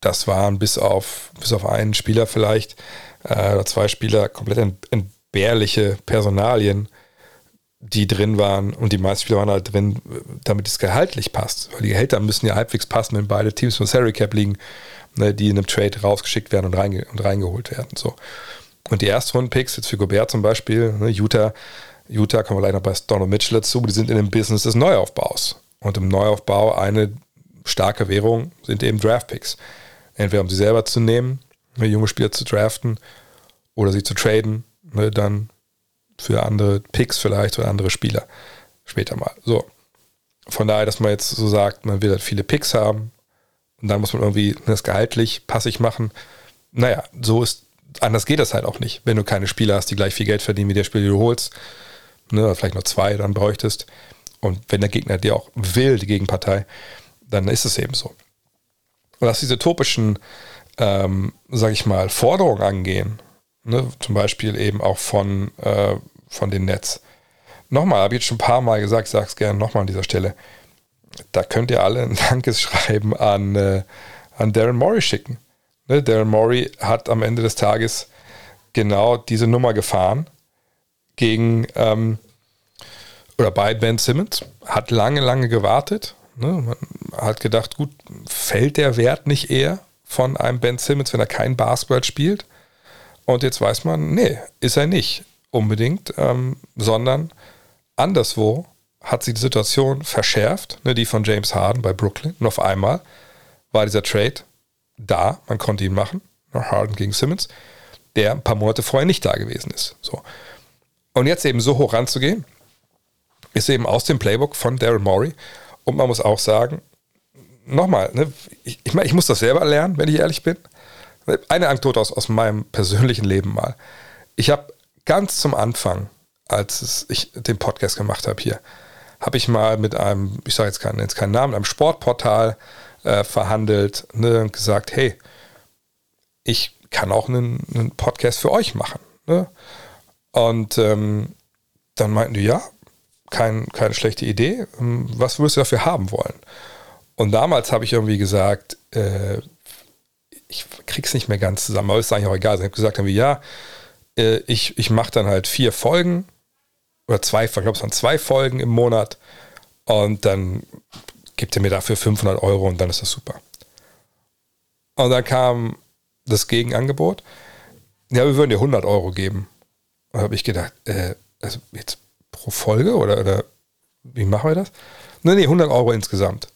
das waren bis auf, bis auf einen Spieler vielleicht, äh, oder zwei Spieler komplett entbehrliche Personalien, die drin waren und die meisten Spieler waren halt drin, damit es gehaltlich passt. Weil die Gehälter müssen ja halbwegs passen, wenn beide Teams von Salary Cap liegen, ne, die in einem Trade rausgeschickt werden und, reinge und reingeholt werden. So. Und die Erstrunden-Picks, jetzt für Gobert zum Beispiel, ne, Utah, Utah kommen wir gleich noch bei Donald Mitchell dazu, die sind in dem Business des Neuaufbaus. Und im Neuaufbau eine starke Währung sind eben Draft-Picks. Entweder um sie selber zu nehmen, ne, junge Spieler zu draften, oder sie zu traden, ne, dann für andere Picks vielleicht oder andere Spieler später mal. So. Von daher, dass man jetzt so sagt, man will halt viele Picks haben und dann muss man irgendwie das gehaltlich passig machen. Naja, so ist anders geht das halt auch nicht, wenn du keine Spieler hast, die gleich viel Geld verdienen wie der Spieler, den du holst. Ne, oder vielleicht nur zwei dann bräuchtest. Und wenn der Gegner dir auch will, die Gegenpartei, dann ist es eben so. Und was diese topischen, ähm, sag ich mal, Forderungen angehen, ne, zum Beispiel eben auch von, äh, von den Netz. Nochmal, habe ich jetzt schon ein paar Mal gesagt, ich sage es gerne nochmal an dieser Stelle. Da könnt ihr alle ein Dankeschreiben an, äh, an Darren Morey schicken. Ne, Darren Morey hat am Ende des Tages genau diese Nummer gefahren gegen ähm, oder bei Ben Simmons, hat lange, lange gewartet. Ne, man hat gedacht, gut, fällt der Wert nicht eher von einem Ben Simmons, wenn er kein Basketball spielt? Und jetzt weiß man, nee, ist er nicht unbedingt, ähm, sondern anderswo hat sich die Situation verschärft, ne, die von James Harden bei Brooklyn. Und auf einmal war dieser Trade da, man konnte ihn machen, Harden gegen Simmons, der ein paar Monate vorher nicht da gewesen ist. So. Und jetzt eben so hoch ranzugehen, ist eben aus dem Playbook von Daryl Morey. Und man muss auch sagen, nochmal, ne, ich, ich, mein, ich muss das selber lernen, wenn ich ehrlich bin. Eine Anekdote aus, aus meinem persönlichen Leben mal. Ich habe ganz zum Anfang, als ich den Podcast gemacht habe hier, habe ich mal mit einem, ich sage jetzt keinen, jetzt keinen Namen, einem Sportportal äh, verhandelt ne, und gesagt, hey, ich kann auch einen, einen Podcast für euch machen. Ne? Und ähm, dann meinten die, ja, kein, keine schlechte Idee. Ähm, was würdest du dafür haben wollen? Und damals habe ich irgendwie gesagt, äh, ich krieg's nicht mehr ganz zusammen, aber ist eigentlich auch egal. Ich habe gesagt, irgendwie, ja, äh, ich, ich mache dann halt vier Folgen oder zwei, ich glaube, es waren zwei Folgen im Monat und dann gibt er mir dafür 500 Euro und dann ist das super. Und dann kam das Gegenangebot. Ja, wir würden dir 100 Euro geben. Und habe ich gedacht, äh, also jetzt pro Folge oder, oder wie machen wir das? Nee, nee, 100 Euro insgesamt.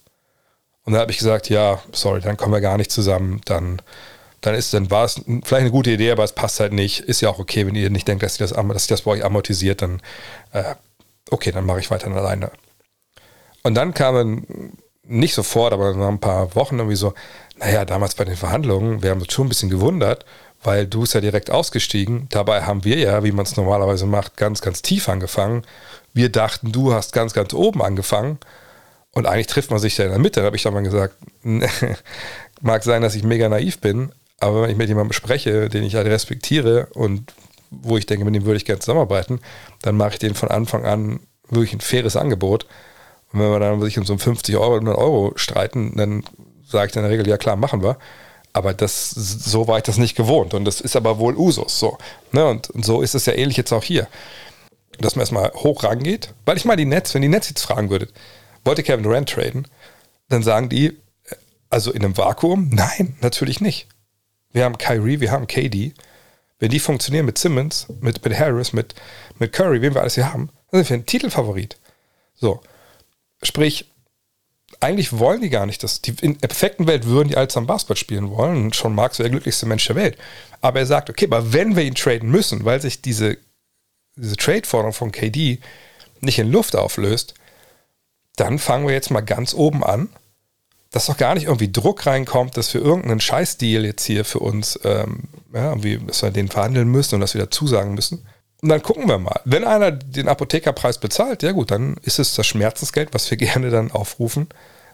Und dann habe ich gesagt, ja, sorry, dann kommen wir gar nicht zusammen. Dann, dann ist, dann war es vielleicht eine gute Idee, aber es passt halt nicht. Ist ja auch okay, wenn ihr nicht denkt, dass, ihr das, dass sich das bei euch amortisiert, dann äh, okay, dann mache ich weiter alleine. Und dann kamen nicht sofort, aber nach ein paar Wochen irgendwie so, naja, damals bei den Verhandlungen, wir haben uns schon ein bisschen gewundert, weil du bist ja direkt ausgestiegen. Dabei haben wir ja, wie man es normalerweise macht, ganz, ganz tief angefangen. Wir dachten, du hast ganz, ganz oben angefangen. Und eigentlich trifft man sich ja in der Mitte. Da habe ich dann mal gesagt, mag sein, dass ich mega naiv bin, aber wenn ich mit jemandem spreche, den ich halt respektiere und wo ich denke, mit dem würde ich gerne zusammenarbeiten, dann mache ich den von Anfang an wirklich ein faires Angebot und wenn wir dann sich um so 50 Euro oder 100 Euro streiten, dann sage ich in der Regel, ja klar, machen wir. Aber das, so war ich das nicht gewohnt. Und das ist aber wohl Usus. So. Ne? Und, und so ist es ja ähnlich jetzt auch hier. dass man erstmal hoch rangeht. Weil ich meine, die Nets, wenn die Nets jetzt fragen würdet, wollte Kevin Durant traden, dann sagen die, also in einem Vakuum, nein, natürlich nicht. Wir haben Kyrie, wir haben KD. Wenn die funktionieren mit Simmons, mit, mit Harris, mit, mit Curry, wen wir alles hier haben, dann sind wir ein Titelfavorit. So. Sprich, eigentlich wollen die gar nicht, dass die in der perfekten Welt würden die alle am Basketball spielen wollen. Und schon Marx wäre der glücklichste Mensch der Welt. Aber er sagt, okay, aber wenn wir ihn traden müssen, weil sich diese, diese Trade-Forderung von KD nicht in Luft auflöst, dann fangen wir jetzt mal ganz oben an, dass doch gar nicht irgendwie Druck reinkommt, dass wir irgendeinen Scheißdeal jetzt hier für uns, ähm, ja, irgendwie, dass wir den verhandeln müssen und dass wir dazu sagen müssen. Und dann gucken wir mal. Wenn einer den Apothekerpreis bezahlt, ja gut, dann ist es das Schmerzensgeld, was wir gerne dann aufrufen,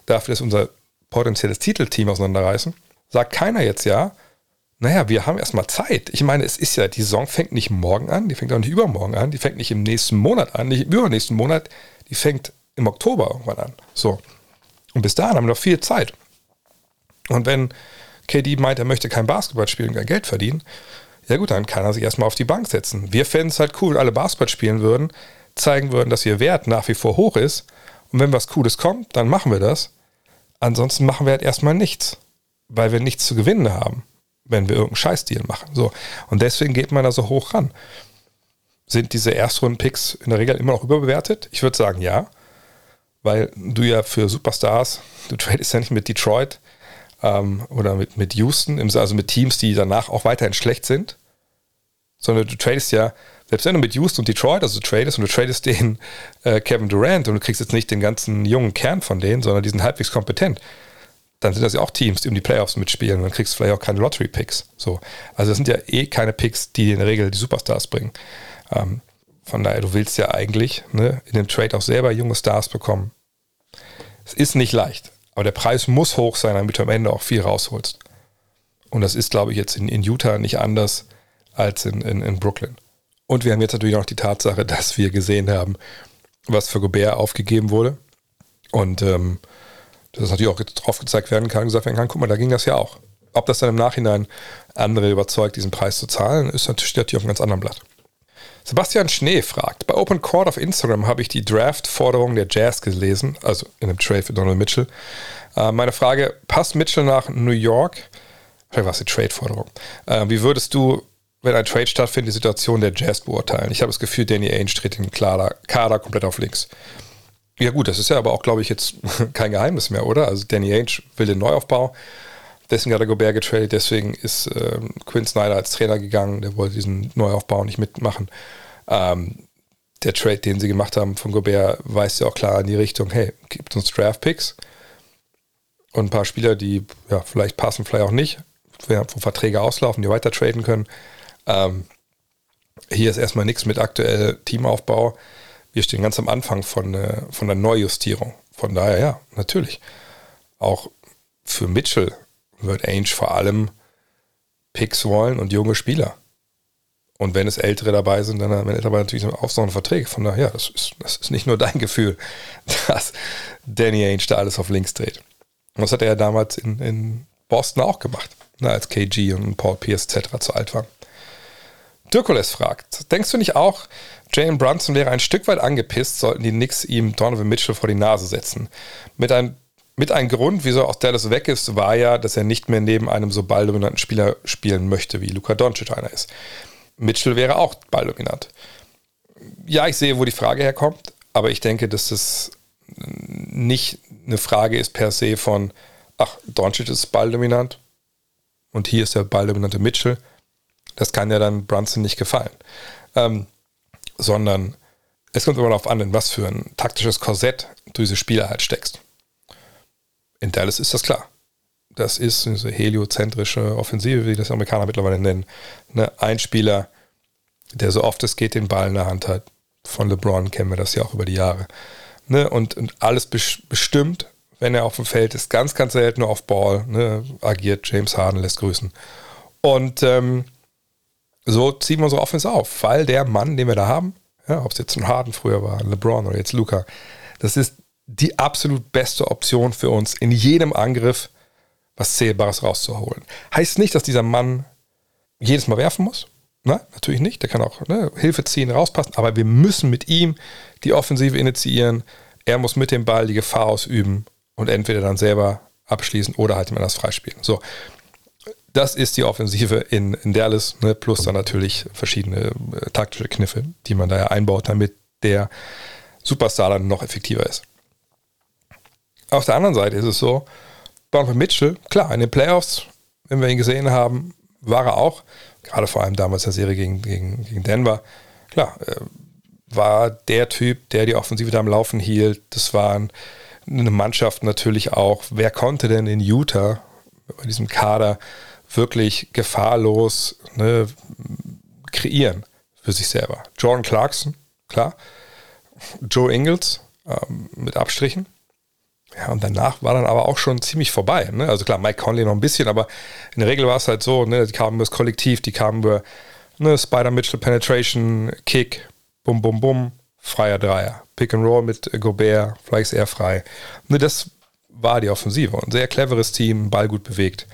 dafür, dass unser potenzielles Titelteam auseinanderreißen. Sagt keiner jetzt ja. Naja, wir haben erstmal Zeit. Ich meine, es ist ja, die Saison fängt nicht morgen an, die fängt auch nicht übermorgen an, die fängt nicht im nächsten Monat an, nicht im übernächsten Monat, die fängt im Oktober irgendwann an. So. Und bis dahin haben wir noch viel Zeit. Und wenn KD meint, er möchte kein Basketball spielen und kein Geld verdienen, ja gut, dann kann er sich erstmal auf die Bank setzen. Wir fänden es halt cool, wenn alle Basketball spielen würden, zeigen würden, dass ihr Wert nach wie vor hoch ist. Und wenn was Cooles kommt, dann machen wir das. Ansonsten machen wir halt erstmal nichts, weil wir nichts zu gewinnen haben, wenn wir irgendeinen Scheißdeal machen. So. Und deswegen geht man da so hoch ran. Sind diese Erstrunden-Picks in der Regel immer noch überbewertet? Ich würde sagen, ja weil du ja für Superstars, du tradest ja nicht mit Detroit ähm, oder mit, mit Houston, also mit Teams, die danach auch weiterhin schlecht sind, sondern du tradest ja, selbst wenn du mit Houston und Detroit, also du tradest und du tradest den äh, Kevin Durant und du kriegst jetzt nicht den ganzen jungen Kern von denen, sondern die sind halbwegs kompetent, dann sind das ja auch Teams, die um die Playoffs mitspielen und dann kriegst du vielleicht auch keine Lottery-Picks. So. Also das sind ja eh keine Picks, die in der Regel die Superstars bringen. Ähm, von daher, du willst ja eigentlich ne, in dem Trade auch selber junge Stars bekommen. Es ist nicht leicht, aber der Preis muss hoch sein, damit du am Ende auch viel rausholst. Und das ist, glaube ich, jetzt in, in Utah nicht anders als in, in, in Brooklyn. Und wir haben jetzt natürlich auch die Tatsache, dass wir gesehen haben, was für Gobert aufgegeben wurde. Und ähm, dass natürlich auch drauf gezeigt werden kann, gesagt werden kann, guck mal, da ging das ja auch. Ob das dann im Nachhinein andere überzeugt, diesen Preis zu zahlen, ist natürlich, natürlich auf einem ganz anderen Blatt. Sebastian Schnee fragt, bei Open Court auf Instagram habe ich die Draft-Forderung der Jazz gelesen, also in einem Trade für Donald Mitchell. Äh, meine Frage, passt Mitchell nach New York? Vielleicht war es die Trade-Forderung. Äh, wie würdest du, wenn ein Trade stattfindet, die Situation der Jazz beurteilen? Ich habe das Gefühl, Danny Ainge dreht den Kader, Kader komplett auf links. Ja gut, das ist ja aber auch, glaube ich, jetzt kein Geheimnis mehr, oder? Also Danny Ainge will den Neuaufbau Deswegen hat er Gobert getradet, deswegen ist ähm, Quinn Snyder als Trainer gegangen, der wollte diesen Neuaufbau nicht mitmachen. Ähm, der Trade, den sie gemacht haben von Gobert, weist ja auch klar in die Richtung, hey, gibt uns Draft-Picks und ein paar Spieler, die ja, vielleicht passen, vielleicht auch nicht, wo Verträge auslaufen, die weiter traden können. Ähm, hier ist erstmal nichts mit aktuell Teamaufbau. Wir stehen ganz am Anfang von, äh, von der Neujustierung. Von daher, ja, natürlich. Auch für Mitchell wird Ainge vor allem Picks wollen und junge Spieler. Und wenn es Ältere dabei sind, dann wenn Ältere natürlich auch so eine Verträge. Von daher, ja, das ist, das ist nicht nur dein Gefühl, dass Danny Ainge da alles auf links dreht. Und das hat er ja damals in, in Boston auch gemacht, ne, als KG und Paul Pierce etc. zu alt waren. Dirkules fragt, denkst du nicht auch, Jalen Brunson wäre ein Stück weit angepisst, sollten die Knicks ihm Donovan Mitchell vor die Nase setzen? Mit ein mit ein Grund, wieso auch Dallas weg ist, war ja, dass er nicht mehr neben einem so balldominanten Spieler spielen möchte, wie Luka Doncic einer ist. Mitchell wäre auch balldominant. Ja, ich sehe, wo die Frage herkommt, aber ich denke, dass das nicht eine Frage ist per se von, ach, Doncic ist balldominant und hier ist der balldominante Mitchell. Das kann ja dann Brunson nicht gefallen. Ähm, sondern es kommt immer darauf an, in was für ein taktisches Korsett du diese Spieler halt steckst. In Dallas ist das klar. Das ist diese heliozentrische Offensive, wie das Amerikaner mittlerweile nennen. Ne? Ein Spieler, der so oft es geht den Ball in der Hand hat. Von LeBron kennen wir das ja auch über die Jahre. Ne? Und, und alles bestimmt, wenn er auf dem Feld ist, ganz, ganz selten auf Ball, ne? agiert James Harden, lässt grüßen. Und ähm, so ziehen wir unsere Offense auf, weil der Mann, den wir da haben, ja, ob es jetzt ein Harden früher war, LeBron oder jetzt Luca, das ist die absolut beste Option für uns, in jedem Angriff was Zählbares rauszuholen. Heißt nicht, dass dieser Mann jedes Mal werfen muss. Na, natürlich nicht. Der kann auch ne, Hilfe ziehen, rauspassen. Aber wir müssen mit ihm die Offensive initiieren. Er muss mit dem Ball die Gefahr ausüben und entweder dann selber abschließen oder halt jemand das freispielen. So, das ist die Offensive in, in Dallas, ne, plus dann natürlich verschiedene äh, taktische Kniffe, die man da ja einbaut, damit der Superstar dann noch effektiver ist. Auf der anderen Seite ist es so, Donovan Mitchell, klar, in den Playoffs, wenn wir ihn gesehen haben, war er auch, gerade vor allem damals der Serie gegen, gegen, gegen Denver, klar, äh, war der Typ, der die Offensive da am Laufen hielt. Das war eine Mannschaft natürlich auch. Wer konnte denn in Utah bei diesem Kader wirklich gefahrlos ne, kreieren für sich selber? Jordan Clarkson, klar. Joe Ingles ähm, mit Abstrichen. Ja, und danach war dann aber auch schon ziemlich vorbei. Ne? Also klar, Mike Conley noch ein bisschen, aber in der Regel war es halt so, ne, die kamen über das Kollektiv, die kamen über ne, Spider-Mitchell Penetration, Kick, bum, bum, bum, freier Dreier. Pick and Roll mit Gobert, vielleicht eher frei. Ne, das war die Offensive. Ein sehr cleveres Team, Ball gut bewegt.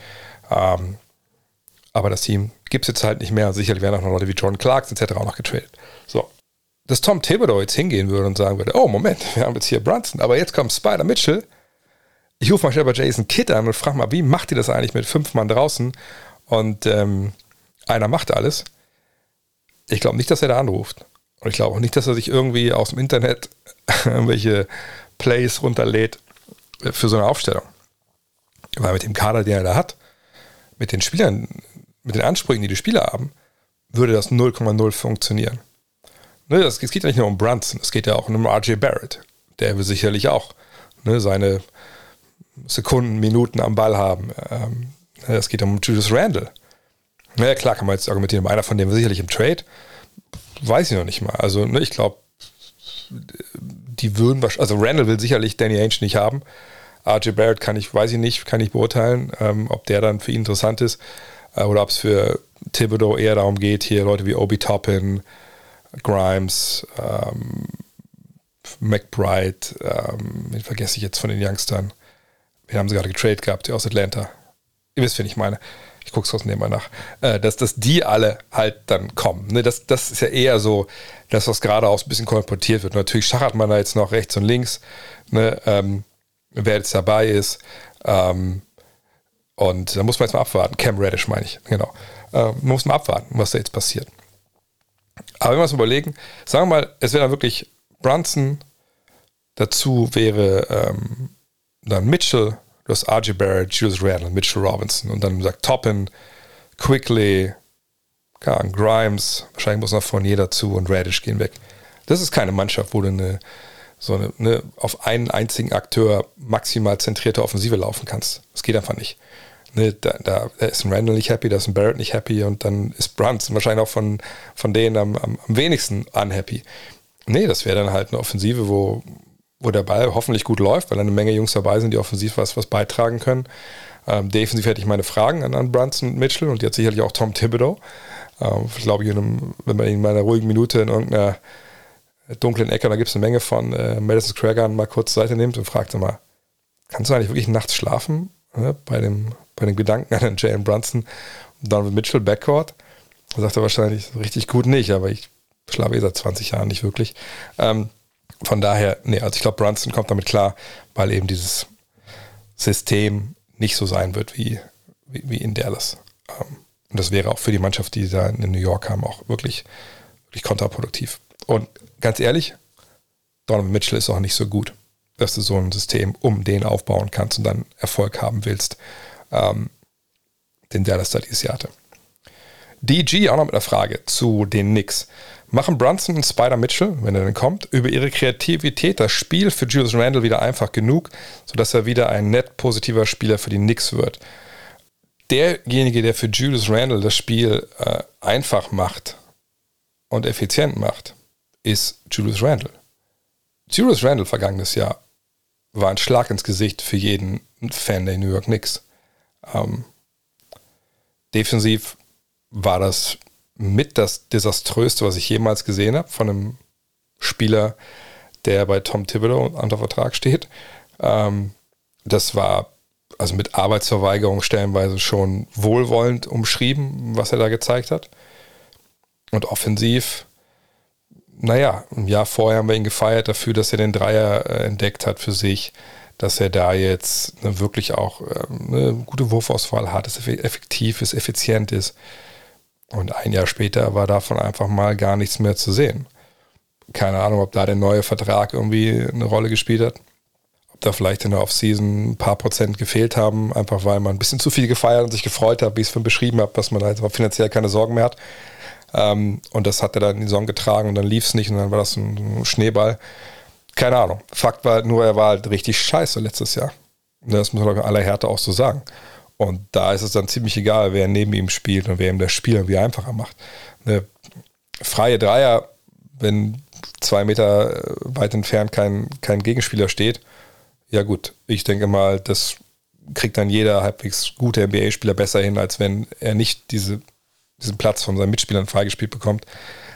Ähm, aber das Team gibt es jetzt halt nicht mehr. Sicherlich werden auch noch Leute wie John Clarks etc. auch noch getradet. So, dass Tom Thibodeau jetzt hingehen würde und sagen würde, oh Moment, wir haben jetzt hier Brunson, aber jetzt kommt Spider Mitchell. Ich rufe mal schnell bei Jason Kidd an und frage mal, wie macht ihr das eigentlich mit fünf Mann draußen und ähm, einer macht alles. Ich glaube nicht, dass er da anruft. Und ich glaube auch nicht, dass er sich irgendwie aus dem Internet irgendwelche Plays runterlädt für so eine Aufstellung. Weil mit dem Kader, den er da hat, mit den Spielern, mit den Ansprüchen, die die Spieler haben, würde das 0,0 funktionieren. Ne, es geht ja nicht nur um Brunson, es geht ja auch um RJ Barrett. Der will sicherlich auch ne, seine Sekunden, Minuten am Ball haben. Ähm, ne, es geht um Julius Randle. Naja, klar kann man jetzt argumentieren, einer von denen sicherlich im Trade. Weiß ich noch nicht mal. Also, ne, ich glaube, die würden wahrscheinlich, also Randall will sicherlich Danny Ainge nicht haben. RJ Barrett kann ich, weiß ich nicht, kann ich beurteilen, ähm, ob der dann für ihn interessant ist oder ob es für Thibodeau eher darum geht, hier Leute wie Obi Toppin, Grimes, ähm, McBride, ähm, den vergesse ich jetzt von den Youngstern. Wir haben sie gerade getradet gehabt, die aus Atlanta. Ihr wisst, wen ich meine. Ich gucke es trotzdem nebenbei nach. Äh, dass, dass die alle halt dann kommen. Ne, das, das ist ja eher so, dass was gerade auch ein bisschen kolportiert wird. natürlich schachert man da jetzt noch rechts und links, ne, ähm, wer jetzt dabei ist. Ähm, und da muss man jetzt mal abwarten. Cam Reddish meine ich, genau. Äh, man muss mal abwarten, was da jetzt passiert. Aber wenn wir uns überlegen, sagen wir mal, es wäre dann wirklich Brunson, dazu wäre ähm, dann Mitchell, du hast RJ Barrett, Julius Randle, Mitchell Robinson und dann sagt Toppin, Quickly, Grimes, wahrscheinlich muss noch Fournier dazu und Radish gehen weg. Das ist keine Mannschaft, wo du eine, so eine, eine auf einen einzigen Akteur maximal zentrierte Offensive laufen kannst. Das geht einfach nicht ne, da, da, ist ein Randall nicht happy, da ist ein Barrett nicht happy und dann ist Brunson wahrscheinlich auch von, von denen am, am, am wenigsten unhappy. Nee, das wäre dann halt eine Offensive, wo, wo der Ball hoffentlich gut läuft, weil eine Menge Jungs dabei sind, die offensiv was, was beitragen können. Ähm, defensiv hätte ich meine Fragen an, an Brunson und Mitchell und jetzt sicherlich auch Tom Thibodeau. Ähm, ich glaube, wenn man in einer ruhigen Minute in irgendeiner dunklen Ecke, da gibt es eine Menge von äh, Madison Square Garden mal kurz zur Seite nimmt und fragt mal, kannst du eigentlich wirklich nachts schlafen ne, bei dem bei den Gedanken an den Jalen Brunson und Donovan Mitchell Backcourt. Da sagt er wahrscheinlich richtig gut nicht, aber ich schlafe eh seit 20 Jahren nicht wirklich. Ähm, von daher, nee, also ich glaube, Brunson kommt damit klar, weil eben dieses System nicht so sein wird wie, wie, wie in Dallas. Ähm, und das wäre auch für die Mannschaft, die da in New York haben, auch wirklich, wirklich kontraproduktiv. Und ganz ehrlich, Donovan Mitchell ist auch nicht so gut, dass du so ein System um den aufbauen kannst und dann Erfolg haben willst ähm, den Dallas da dieses Jahr hatte. DG auch noch mit einer Frage zu den Knicks. Machen Brunson und Spider Mitchell, wenn er denn kommt, über ihre Kreativität das Spiel für Julius Randle wieder einfach genug, sodass er wieder ein nett positiver Spieler für die Knicks wird? Derjenige, der für Julius Randle das Spiel äh, einfach macht und effizient macht, ist Julius Randle. Julius Randle vergangenes Jahr war ein Schlag ins Gesicht für jeden Fan der New York Knicks. Ähm, defensiv war das mit das desaströste, was ich jemals gesehen habe von einem Spieler, der bei Tom Thibodeau unter Vertrag steht. Ähm, das war also mit Arbeitsverweigerung stellenweise schon wohlwollend umschrieben, was er da gezeigt hat. Und offensiv, naja, ein Jahr vorher haben wir ihn gefeiert dafür, dass er den Dreier äh, entdeckt hat für sich, dass er da jetzt ne, wirklich auch ähm, eine gute Wurfauswahl hat, dass er effektiv ist, effizient ist. Und ein Jahr später war davon einfach mal gar nichts mehr zu sehen. Keine Ahnung, ob da der neue Vertrag irgendwie eine Rolle gespielt hat. Ob da vielleicht in der Offseason ein paar Prozent gefehlt haben, einfach weil man ein bisschen zu viel gefeiert und sich gefreut hat, wie ich es beschrieben habe, dass man da jetzt finanziell keine Sorgen mehr hat. Ähm, und das hat er dann in die Saison getragen und dann lief es nicht und dann war das ein Schneeball. Keine Ahnung. Fakt war nur, er war halt richtig scheiße letztes Jahr. Das muss man in aller Härte auch so sagen. Und da ist es dann ziemlich egal, wer neben ihm spielt und wer ihm das Spiel irgendwie einfacher macht. Eine freie Dreier, wenn zwei Meter weit entfernt kein, kein Gegenspieler steht, ja gut, ich denke mal, das kriegt dann jeder halbwegs gute NBA-Spieler besser hin, als wenn er nicht diese, diesen Platz von seinen Mitspielern freigespielt bekommt.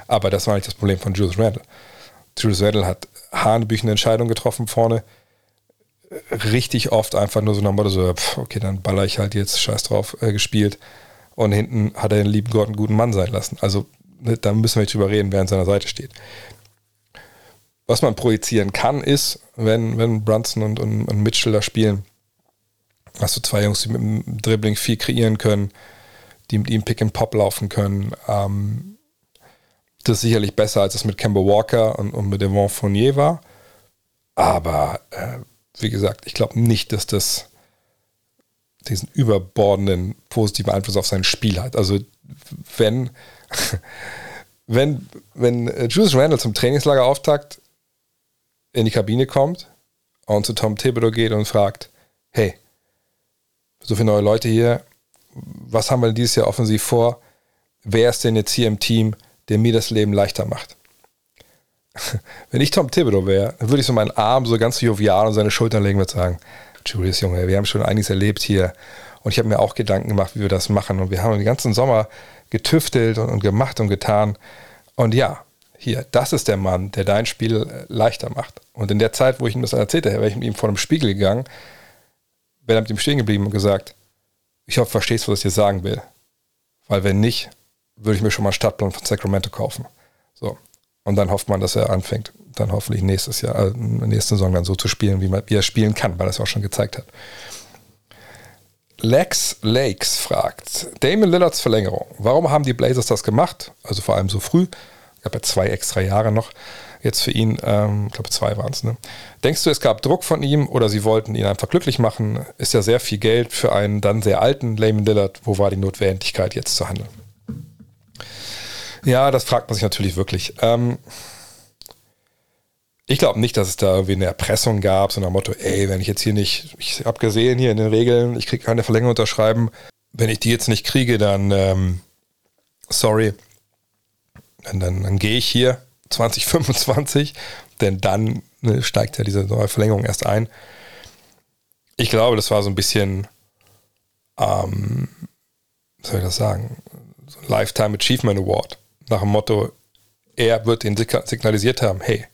Aber das war nicht das Problem von Julius Randle. Julius Randle hat hanebüchene Entscheidungen getroffen vorne, richtig oft einfach nur so nach Motto so, okay, dann baller ich halt jetzt scheiß drauf äh, gespielt. Und hinten hat er den lieben Gott einen guten Mann sein lassen. Also ne, da müssen wir nicht drüber reden, wer an seiner Seite steht. Was man projizieren kann, ist, wenn, wenn Brunson und, und, und Mitchell da spielen, hast du zwei Jungs, die mit dem Dribbling viel kreieren können, die mit ihm Pick and Pop laufen können. Ähm, das ist sicherlich besser, als es mit Kemba Walker und, und mit Devon Fournier war. Aber äh, wie gesagt, ich glaube nicht, dass das diesen überbordenden positiven Einfluss auf sein Spiel hat. Also wenn, wenn, wenn Julius Randall zum Trainingslager auftakt, in die Kabine kommt und zu Tom Thibodeau geht und fragt, hey, so viele neue Leute hier, was haben wir denn dieses Jahr offensiv vor? Wer ist denn jetzt hier im Team, der mir das Leben leichter macht? Wenn ich Tom Thibodeau wäre, dann würde ich so meinen Arm so ganz jovial und seine Schultern legen und sagen, Julius Junge, wir haben schon einiges erlebt hier und ich habe mir auch Gedanken gemacht, wie wir das machen und wir haben den ganzen Sommer getüftelt und, und gemacht und getan und ja, hier, das ist der Mann, der dein Spiel äh, leichter macht. Und in der Zeit, wo ich ihm das erzählt habe, wäre ich mit ihm vor dem Spiegel gegangen, wäre mit ihm stehen geblieben und gesagt, ich hoffe, du verstehst, was ich dir sagen will. Weil wenn nicht, würde ich mir schon mal einen Stadtplan von Sacramento kaufen. So. Und dann hofft man, dass er anfängt, dann hoffentlich nächstes Jahr, äh, nächste Saison dann so zu spielen, wie, man, wie er spielen kann, weil er es auch schon gezeigt hat. Lex Lakes fragt, Damon Lillards Verlängerung. Warum haben die Blazers das gemacht? Also vor allem so früh. Ich habe ja zwei extra Jahre noch jetzt für ihn. Ähm, ich glaube, zwei waren es. Ne? Denkst du, es gab Druck von ihm oder sie wollten ihn einfach glücklich machen? Ist ja sehr viel Geld für einen dann sehr alten Layman Lillard. Wo war die Notwendigkeit, jetzt zu handeln? Ja, das fragt man sich natürlich wirklich. Ähm, ich glaube nicht, dass es da irgendwie eine Erpressung gab, so nach Motto, ey, wenn ich jetzt hier nicht, ich habe gesehen hier in den Regeln, ich kriege keine Verlängerung unterschreiben. Wenn ich die jetzt nicht kriege, dann ähm, sorry, dann, dann, dann gehe ich hier 2025, denn dann ne, steigt ja diese neue Verlängerung erst ein. Ich glaube, das war so ein bisschen, ähm, soll ich das sagen, so ein Lifetime Achievement Award nach dem Motto, er wird ihn signalisiert haben, hey,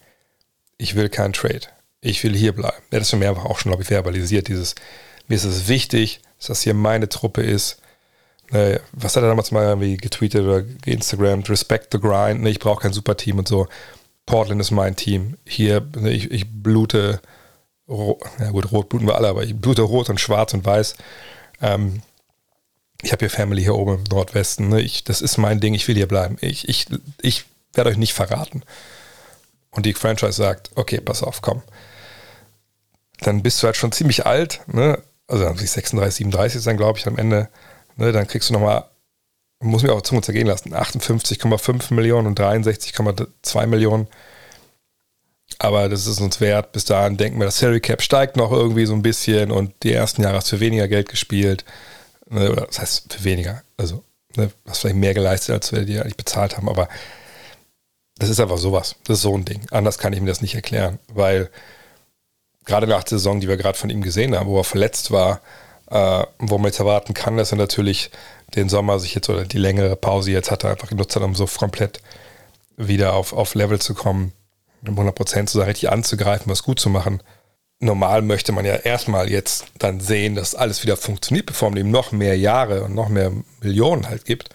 ich will keinen Trade, ich will hier bleiben. Er hat für mich einfach auch schon, glaube ich, verbalisiert, dieses, mir ist es wichtig, dass das hier meine Truppe ist. Ne, was hat er damals mal irgendwie getweetet oder geinstagrammt? Respect the grind, ne, ich brauche kein Superteam und so. Portland ist mein Team. Hier, ne, ich, ich blute, ja gut, rot bluten wir alle, aber ich blute rot und schwarz und weiß. Ähm, ich habe hier Family hier oben im Nordwesten. Ne? Ich, das ist mein Ding, ich will hier bleiben. Ich, ich, ich werde euch nicht verraten. Und die Franchise sagt, okay, pass auf, komm. Dann bist du halt schon ziemlich alt, ne? also 36, 37 sein, glaube ich, am Ende. Ne? Dann kriegst du nochmal, muss mir auch Zunge zergehen lassen, 58,5 Millionen und 63,2 Millionen. Aber das ist uns wert. Bis dahin denken wir, das Salary Cap steigt noch irgendwie so ein bisschen und die ersten Jahre hast du für weniger Geld gespielt. Ne, oder das heißt für weniger. Also, ne, hast vielleicht mehr geleistet, als wir dir eigentlich bezahlt haben, aber das ist einfach sowas. Das ist so ein Ding. Anders kann ich mir das nicht erklären, weil gerade nach der Saison, die wir gerade von ihm gesehen haben, wo er verletzt war, äh, wo man jetzt erwarten kann, dass er natürlich den Sommer sich jetzt oder die längere Pause jetzt hat er einfach genutzt hat, um so komplett wieder auf, auf Level zu kommen, um 100% zu sein, richtig anzugreifen, was gut zu machen normal möchte man ja erstmal jetzt dann sehen, dass alles wieder funktioniert, bevor man ihm noch mehr Jahre und noch mehr Millionen halt gibt.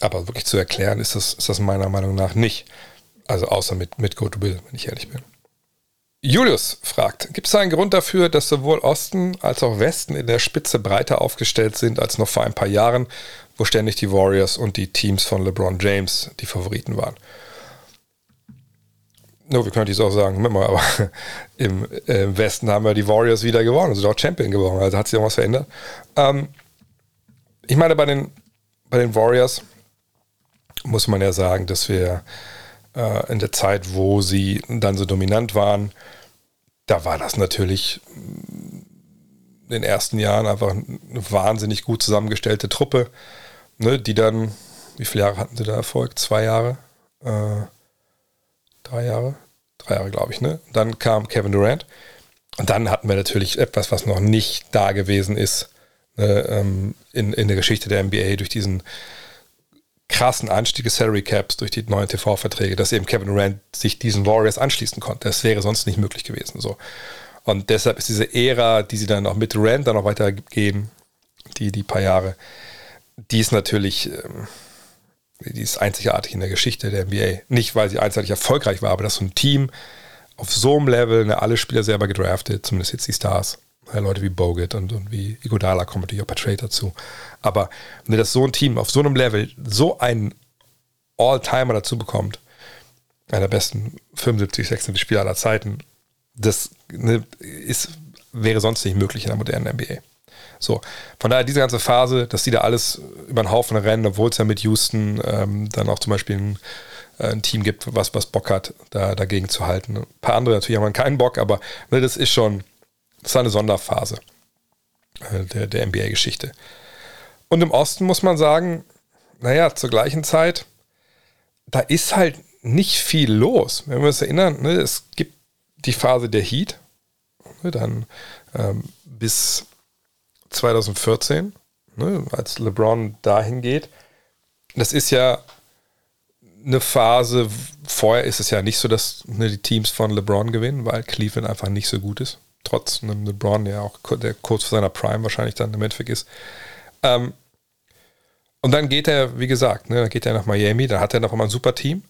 Aber wirklich zu erklären ist das, ist das meiner Meinung nach nicht. Also außer mit, mit Go to Bill, wenn ich ehrlich bin. Julius fragt, gibt es einen Grund dafür, dass sowohl Osten als auch Westen in der Spitze breiter aufgestellt sind als noch vor ein paar Jahren, wo ständig die Warriors und die Teams von LeBron James die Favoriten waren? No, wir können natürlich auch sagen, aber im, äh, im, Westen haben wir die Warriors wieder gewonnen, also auch Champion gewonnen, also hat sich auch was verändert. Ähm, ich meine, bei den, bei den Warriors muss man ja sagen, dass wir äh, in der Zeit, wo sie dann so dominant waren, da war das natürlich in den ersten Jahren einfach eine wahnsinnig gut zusammengestellte Truppe, ne, die dann, wie viele Jahre hatten sie da Erfolg? Zwei Jahre? Äh, drei Jahre? Drei Jahre, glaube ich, ne? Dann kam Kevin Durant. Und dann hatten wir natürlich etwas, was noch nicht da gewesen ist ne, ähm, in, in der Geschichte der NBA durch diesen krassen Anstieg des Salary Caps durch die neuen TV-Verträge, dass eben Kevin Durant sich diesen Warriors anschließen konnte. Das wäre sonst nicht möglich gewesen. So. Und deshalb ist diese Ära, die sie dann auch mit Durant dann noch weitergeben, die, die paar Jahre, die ist natürlich, ähm, die ist einzigartig in der Geschichte der NBA. Nicht, weil sie einseitig erfolgreich war, aber dass so ein Team auf so einem Level, ne, alle Spieler selber gedraftet, zumindest jetzt die Stars, ja, Leute wie Bogut und, und wie Igodala kommen natürlich auch bei Trade dazu. Aber wenn das so ein Team auf so einem Level so einen All-Timer dazu bekommt, einer der besten 75, 76 Spieler aller Zeiten, das ne, ist, wäre sonst nicht möglich in der modernen NBA. So, von daher diese ganze Phase, dass die da alles über den Haufen rennen, obwohl es ja mit Houston ähm, dann auch zum Beispiel ein, äh, ein, Team gibt, was, was Bock hat, da dagegen zu halten. Ein paar andere natürlich haben keinen Bock, aber ne, das ist schon, das war eine Sonderphase äh, der, der NBA-Geschichte. Und im Osten muss man sagen, naja, zur gleichen Zeit, da ist halt nicht viel los. Wenn wir uns erinnern, ne, es gibt die Phase der Heat, ne, dann ähm, bis 2014, ne, als LeBron dahin geht. Das ist ja eine Phase, vorher ist es ja nicht so, dass ne, die Teams von LeBron gewinnen, weil Cleveland einfach nicht so gut ist trotz einem LeBron, der auch der kurz vor seiner Prime wahrscheinlich dann im Endeffekt ist. Ähm, und dann geht er, wie gesagt, ne, dann geht er nach Miami, dann hat er noch immer ein super Team.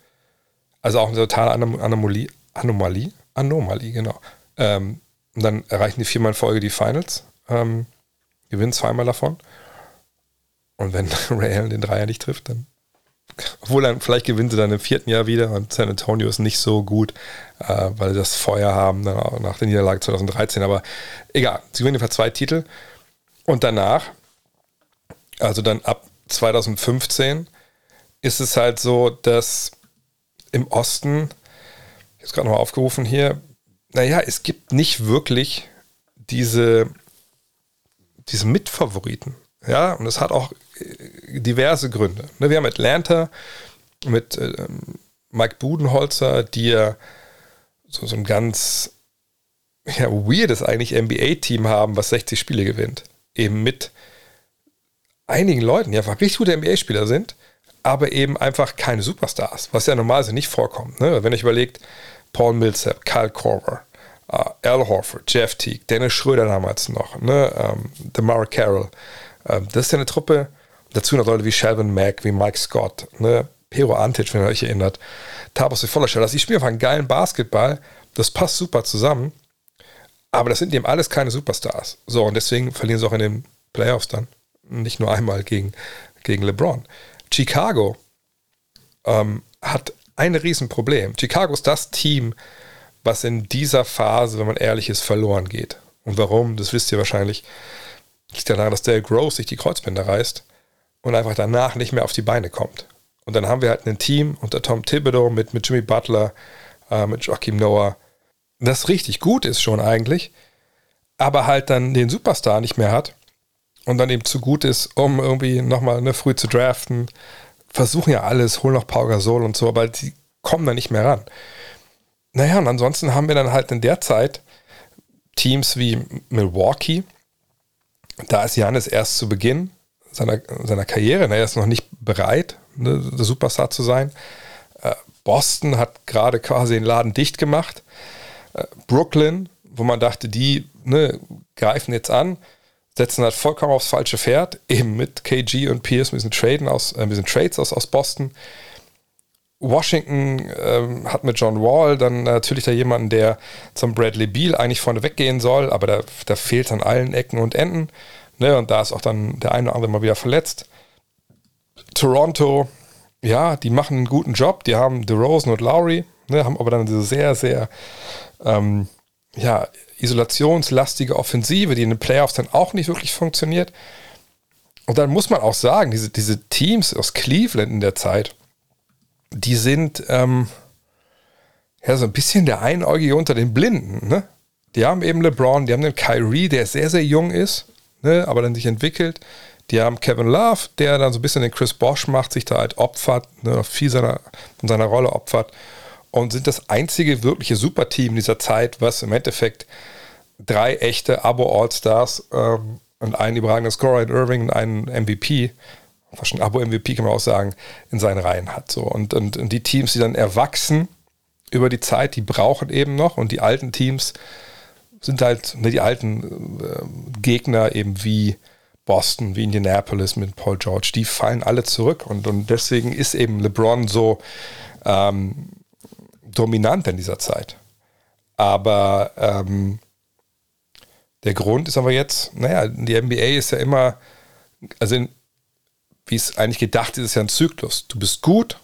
Also auch eine totale Anomalie, Anomalie, Anomalie, genau. Ähm, und dann erreichen die viermal in Folge die Finals, ähm, gewinnen zweimal davon. Und wenn Ray Allen den Dreier nicht trifft, dann obwohl dann, vielleicht gewinnt sie dann im vierten Jahr wieder und San Antonio ist nicht so gut, äh, weil sie das Feuer haben dann auch nach der Niederlage 2013. Aber egal, sie gewinnen jedenfalls zwei Titel. Und danach, also dann ab 2015, ist es halt so, dass im Osten, ich habe es gerade nochmal aufgerufen hier, naja, es gibt nicht wirklich diese, diese Mitfavoriten. Ja, und es hat auch äh, diverse Gründe. Ne, wir haben Atlanta mit ähm, Mike Budenholzer, die ja so, so ein ganz ja, weirdes eigentlich NBA-Team haben, was 60 Spiele gewinnt. Eben mit einigen Leuten, die einfach richtig gute NBA-Spieler sind, aber eben einfach keine Superstars, was ja normalerweise nicht vorkommt. Ne? Wenn ich überlegt, Paul Millsap, Kyle Korver, uh, Al Horford, Jeff Teague, Dennis Schröder damals noch, ne? ähm, DeMar Carroll, ähm, das ist ja eine Truppe, dazu noch Leute wie Shelvin Mack, wie Mike Scott, ne? Pero Antic, wenn ihr euch erinnert, Tabos Vollersteller. Also ich spiele einfach einen geilen Basketball, das passt super zusammen, aber das sind eben alles keine Superstars. So, und deswegen verlieren sie auch in den Playoffs dann. Nicht nur einmal gegen, gegen LeBron. Chicago ähm, hat ein Riesenproblem. Chicago ist das Team, was in dieser Phase, wenn man ehrlich ist, verloren geht. Und warum, das wisst ihr wahrscheinlich. Liegt daran, dass Dale Gross sich die Kreuzbänder reißt und einfach danach nicht mehr auf die Beine kommt. Und dann haben wir halt ein Team unter Tom Thibodeau mit, mit Jimmy Butler, äh, mit Joachim Noah, das richtig gut ist schon eigentlich, aber halt dann den Superstar nicht mehr hat und dann eben zu gut ist, um irgendwie nochmal eine früh zu draften. Versuchen ja alles, holen noch Pau Gasol und so, aber die kommen da nicht mehr ran. Naja, und ansonsten haben wir dann halt in der Zeit Teams wie Milwaukee, da ist Janis erst zu Beginn seiner, seiner Karriere, er ist noch nicht bereit, ne, der Superstar zu sein. Äh, Boston hat gerade quasi den Laden dicht gemacht. Äh, Brooklyn, wo man dachte, die ne, greifen jetzt an, setzen halt vollkommen aufs falsche Pferd, eben mit KG und Pierce, mit diesen, Traden aus, äh, mit diesen Trades aus, aus Boston. Washington ähm, hat mit John Wall dann natürlich da jemanden, der zum Bradley Beal eigentlich vorne weggehen soll, aber da, da fehlt an allen Ecken und Enden. Ne? Und da ist auch dann der eine oder andere mal wieder verletzt. Toronto, ja, die machen einen guten Job. Die haben DeRozan und Lowry, ne? haben aber dann diese sehr, sehr ähm, ja, isolationslastige Offensive, die in den Playoffs dann auch nicht wirklich funktioniert. Und dann muss man auch sagen, diese, diese Teams aus Cleveland in der Zeit, die sind ähm, ja so ein bisschen der Einäugige unter den Blinden. Ne? Die haben eben LeBron, die haben den Kyrie, der sehr, sehr jung ist, ne? aber dann sich entwickelt. Die haben Kevin Love, der dann so ein bisschen den Chris Bosch macht, sich da halt opfert, ne? viel seiner, von seiner Rolle opfert. Und sind das einzige wirkliche Superteam dieser Zeit, was im Endeffekt drei echte Abo-All-Stars ähm, und einen überragenden Scorer in Irving und einen MVP fast schon Abo-MVP kann man auch sagen, in seinen Reihen hat. So. Und, und, und die Teams, die dann erwachsen über die Zeit, die brauchen eben noch und die alten Teams sind halt, ne, die alten äh, Gegner eben wie Boston, wie Indianapolis mit Paul George, die fallen alle zurück und, und deswegen ist eben LeBron so ähm, dominant in dieser Zeit. Aber ähm, der Grund ist aber jetzt, naja, die NBA ist ja immer, also in, wie es eigentlich gedacht ist, ist ja ein Zyklus. Du bist gut,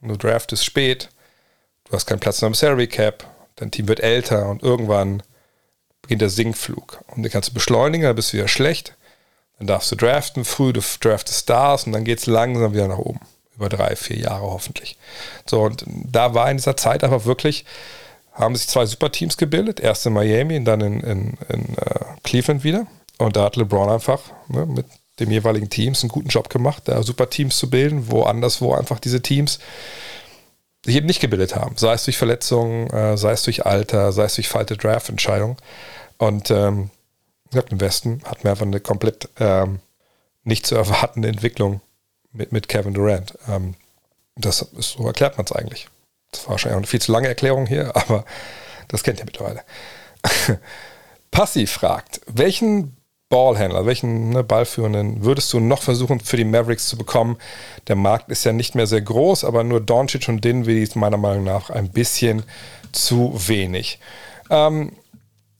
du draftest spät, du hast keinen Platz im Salary Cap, dein Team wird älter und irgendwann beginnt der Sinkflug. Und dann kannst du beschleunigen, dann bist du wieder schlecht. Dann darfst du draften früh, du draftest Stars und dann geht es langsam wieder nach oben. Über drei, vier Jahre hoffentlich. So, und da war in dieser Zeit einfach wirklich, haben sich zwei Superteams gebildet. Erst in Miami und dann in, in, in uh, Cleveland wieder. Und da hat LeBron einfach ne, mit dem jeweiligen Teams einen guten Job gemacht, da super Teams zu bilden, wo anderswo einfach diese Teams sich eben nicht gebildet haben. Sei es durch Verletzungen, äh, sei es durch Alter, sei es durch falte Draft-Entscheidungen. Und ähm, im Westen hatten wir einfach eine komplett ähm, nicht zu erwartende Entwicklung mit, mit Kevin Durant. Ähm, das ist, so erklärt man es eigentlich. Das war wahrscheinlich auch eine viel zu lange Erklärung hier, aber das kennt ihr mittlerweile. Passiv fragt, welchen Ballhändler, welchen ne, Ballführenden würdest du noch versuchen für die Mavericks zu bekommen? Der Markt ist ja nicht mehr sehr groß, aber nur Doncic und Dinwiddie ist meiner Meinung nach ein bisschen zu wenig. Ähm,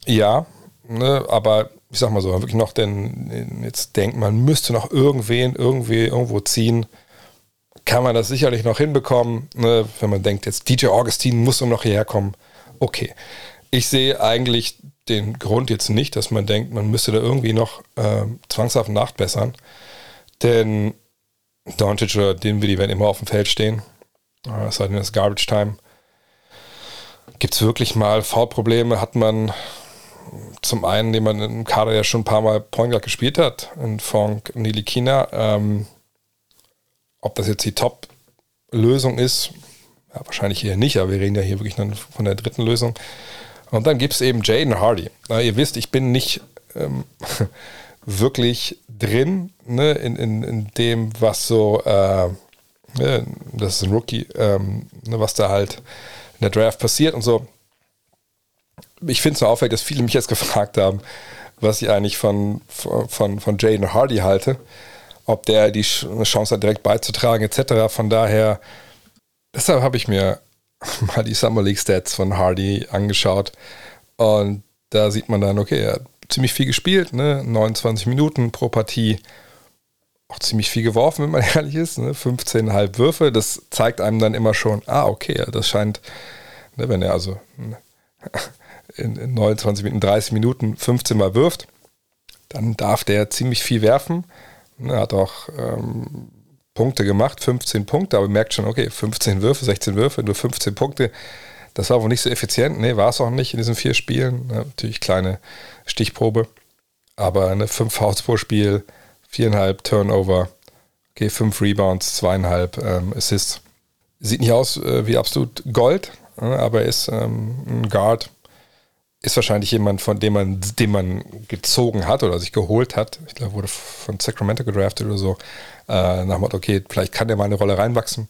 ja, ne, aber ich sag mal so, wirklich noch denn jetzt denkt, man müsste noch irgendwen irgendwie irgendwo ziehen, kann man das sicherlich noch hinbekommen, ne, wenn man denkt, jetzt DJ Augustin muss noch hierher kommen. Okay. Ich sehe eigentlich den Grund jetzt nicht, dass man denkt, man müsste da irgendwie noch äh, zwangshaft nachbessern. Denn Doncic oder Dinwiddie werden immer auf dem Feld stehen. Äh, es sei denn, das Garbage Time. Gibt es wirklich mal Foulprobleme? Hat man zum einen, den man im Kader ja schon ein paar Mal Point Guard gespielt hat, in Fonk Nilikina. Ähm, ob das jetzt die Top-Lösung ist, ja, wahrscheinlich hier nicht, aber wir reden ja hier wirklich von der dritten Lösung. Und dann gibt es eben Jaden Hardy. Na, ihr wisst, ich bin nicht ähm, wirklich drin ne, in, in, in dem, was so, äh, ne, das ist ein Rookie, ähm, ne, was da halt in der Draft passiert und so. Ich finde es so auffällig, dass viele mich jetzt gefragt haben, was ich eigentlich von, von, von Jaden Hardy halte, ob der die Chance hat, direkt beizutragen, etc. Von daher, deshalb habe ich mir mal die Summer League Stats von Hardy angeschaut. Und da sieht man dann, okay, er hat ziemlich viel gespielt, ne? 29 Minuten pro Partie. Auch ziemlich viel geworfen, wenn man ehrlich ist. Ne? 15,5 Würfe. Das zeigt einem dann immer schon, ah, okay, das scheint, ne, wenn er also ne, in, in 29 Minuten, 30 Minuten 15 Mal wirft, dann darf der ziemlich viel werfen. Er hat auch ähm, Punkte gemacht, 15 Punkte, aber merkt schon, okay, 15 Würfe, 16 Würfe, nur 15 Punkte. Das war wohl nicht so effizient. Nee, war es auch nicht in diesen vier Spielen. Natürlich kleine Stichprobe. Aber eine 5 Fouls pro Spiel, 4,5 Turnover, okay, 5 Rebounds, 2,5 ähm, Assists. Sieht nicht aus äh, wie absolut Gold, äh, aber ist ähm, ein Guard. Ist wahrscheinlich jemand, von dem man, den man gezogen hat oder sich geholt hat. Ich glaube, wurde von Sacramento gedraftet oder so äh, nach dem Motto, okay, vielleicht kann der mal eine Rolle reinwachsen.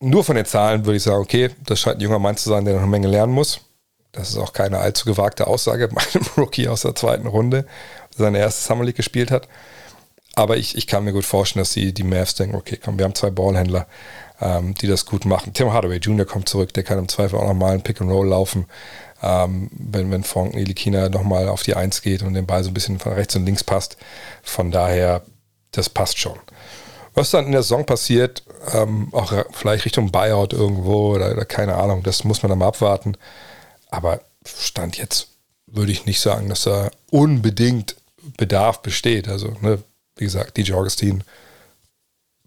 Nur von den Zahlen würde ich sagen, okay, das scheint ein junger Mann zu sein, der noch eine Menge lernen muss. Das ist auch keine allzu gewagte Aussage bei einem Rookie aus der zweiten Runde. seine erste Summer League gespielt hat. Aber ich, ich kann mir gut vorstellen, dass die, die Mavs denken, okay, komm, wir haben zwei Ballhändler, ähm, die das gut machen. Tim Hardaway Jr. kommt zurück, der kann im Zweifel auch nochmal ein Pick and Roll laufen, ähm, wenn, wenn Frank Nilikina nochmal auf die Eins geht und den Ball so ein bisschen von rechts und links passt. Von daher, das passt schon. Was dann in der Saison passiert, ähm, auch vielleicht Richtung Buyout irgendwo oder, oder keine Ahnung, das muss man dann mal abwarten. Aber Stand jetzt würde ich nicht sagen, dass da unbedingt Bedarf besteht. Also, ne, wie gesagt, DJ Augustin,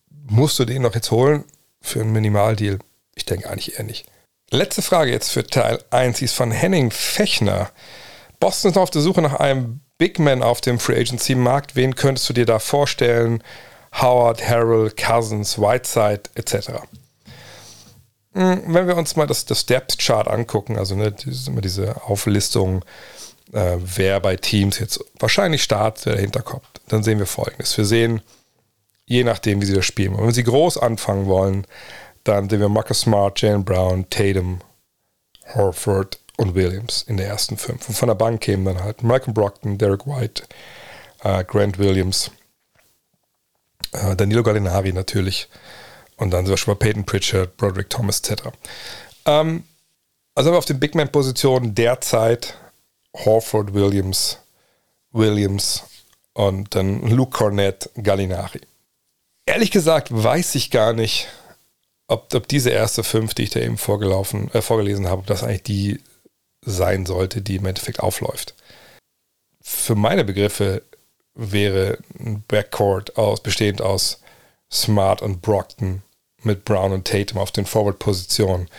musst du den noch jetzt holen für einen Minimaldeal? Ich denke eigentlich eher nicht. Letzte Frage jetzt für Teil 1 ist von Henning Fechner. Boston ist noch auf der Suche nach einem Big Man auf dem Free Agency Markt. Wen könntest du dir da vorstellen? Howard, Harrell, Cousins, Whiteside etc. Hm, wenn wir uns mal das, das Depth Chart angucken, also ne, immer diese Auflistung, äh, wer bei Teams jetzt wahrscheinlich startet, wer dahinter kommt, dann sehen wir folgendes. Wir sehen, je nachdem, wie sie das spielen. wenn sie groß anfangen wollen, dann sehen wir Marcus Smart, Jalen Brown, Tatum, Horford und Williams in der ersten fünf. Und von der Bank kämen dann halt Malcolm Brockton, Derek White, äh, Grant Williams, äh, Danilo Gallinari natürlich, und dann zum Beispiel Peyton Pritchard, Broderick Thomas etc. Ähm, also haben wir auf den Big Man-Positionen derzeit Horford Williams, Williams und dann Luke Cornett, Gallinari. Ehrlich gesagt weiß ich gar nicht, ob, ob diese erste fünf, die ich da eben vorgelaufen, äh, vorgelesen habe, ob das eigentlich die sein sollte, die im Endeffekt aufläuft. Für meine Begriffe wäre ein Backcourt aus, bestehend aus Smart und Brockton mit Brown und Tatum auf den Forward-Positionen.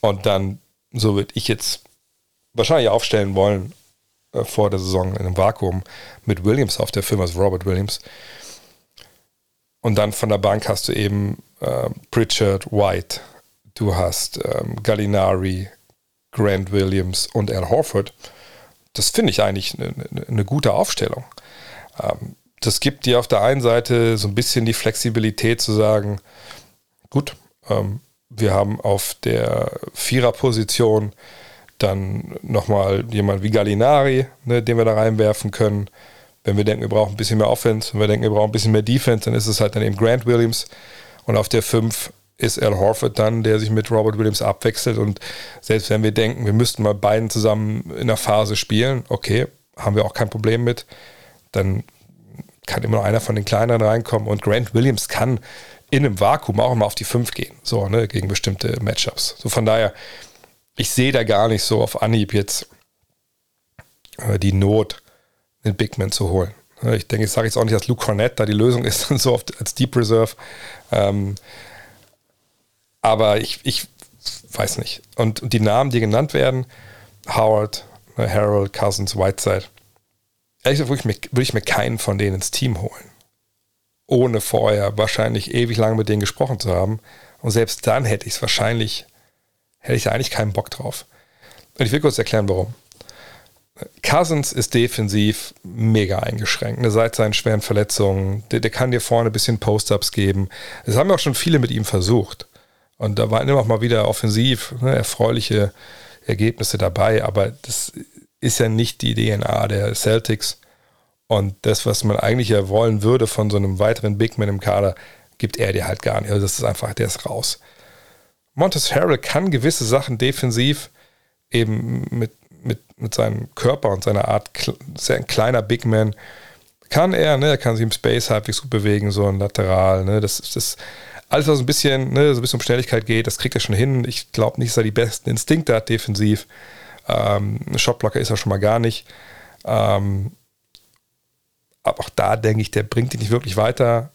Und dann, so würde ich jetzt wahrscheinlich aufstellen wollen äh, vor der Saison in einem Vakuum mit Williams auf der Firma, also Robert Williams. Und dann von der Bank hast du eben äh, Pritchard, White, du hast ähm, Gallinari, Grant Williams und Al Horford. Das finde ich eigentlich eine, eine gute Aufstellung. Ähm, das gibt dir auf der einen Seite so ein bisschen die Flexibilität zu sagen, gut, ähm, wir haben auf der Viererposition dann nochmal jemand wie Gallinari, ne, den wir da reinwerfen können. Wenn wir denken, wir brauchen ein bisschen mehr Offense, wenn wir denken, wir brauchen ein bisschen mehr Defense, dann ist es halt dann eben Grant Williams. Und auf der 5 ist Al Horford dann, der sich mit Robert Williams abwechselt. Und selbst wenn wir denken, wir müssten mal beiden zusammen in der Phase spielen, okay, haben wir auch kein Problem mit. Dann kann immer noch einer von den kleineren reinkommen und Grant Williams kann in einem Vakuum auch immer auf die 5 gehen, so, ne, gegen bestimmte Matchups. So von daher, ich sehe da gar nicht so auf Anhieb jetzt äh, die Not, einen Big Man zu holen. Ich denke, ich sage jetzt auch nicht, dass Luke Cornett da die Lösung ist, so oft als Deep Reserve. Ähm, aber ich, ich weiß nicht. Und, und die Namen, die genannt werden, Howard, ne, Harold, Cousins, Whiteside, ehrlich gesagt, würde ich, mir, würde ich mir keinen von denen ins Team holen. Ohne vorher wahrscheinlich ewig lang mit denen gesprochen zu haben. Und selbst dann hätte ich es wahrscheinlich, hätte ich eigentlich keinen Bock drauf. Und ich will kurz erklären, warum. Cousins ist defensiv mega eingeschränkt. Ne, seit seinen schweren Verletzungen. Der, der kann dir vorne ein bisschen Post-Ups geben. Das haben ja auch schon viele mit ihm versucht. Und da waren immer auch mal wieder offensiv ne, erfreuliche Ergebnisse dabei. Aber das ist ja nicht die DNA der Celtics. Und das, was man eigentlich ja wollen würde von so einem weiteren Big Man im Kader, gibt er dir halt gar nicht. Also das ist einfach, der ist raus. Montes Harrell kann gewisse Sachen defensiv eben mit, mit, mit seinem Körper und seiner Art, sehr ein kleiner Big Man, kann er, ne, er kann sich im Space halbwegs gut bewegen, so ein Lateral, ne, das ist alles, was ein bisschen, ne, so ein bisschen um Schnelligkeit geht, das kriegt er schon hin. Ich glaube nicht, dass er die besten Instinkte hat defensiv. Ähm, Shotblocker ist er schon mal gar nicht. Ähm, aber auch da denke ich, der bringt ihn nicht wirklich weiter.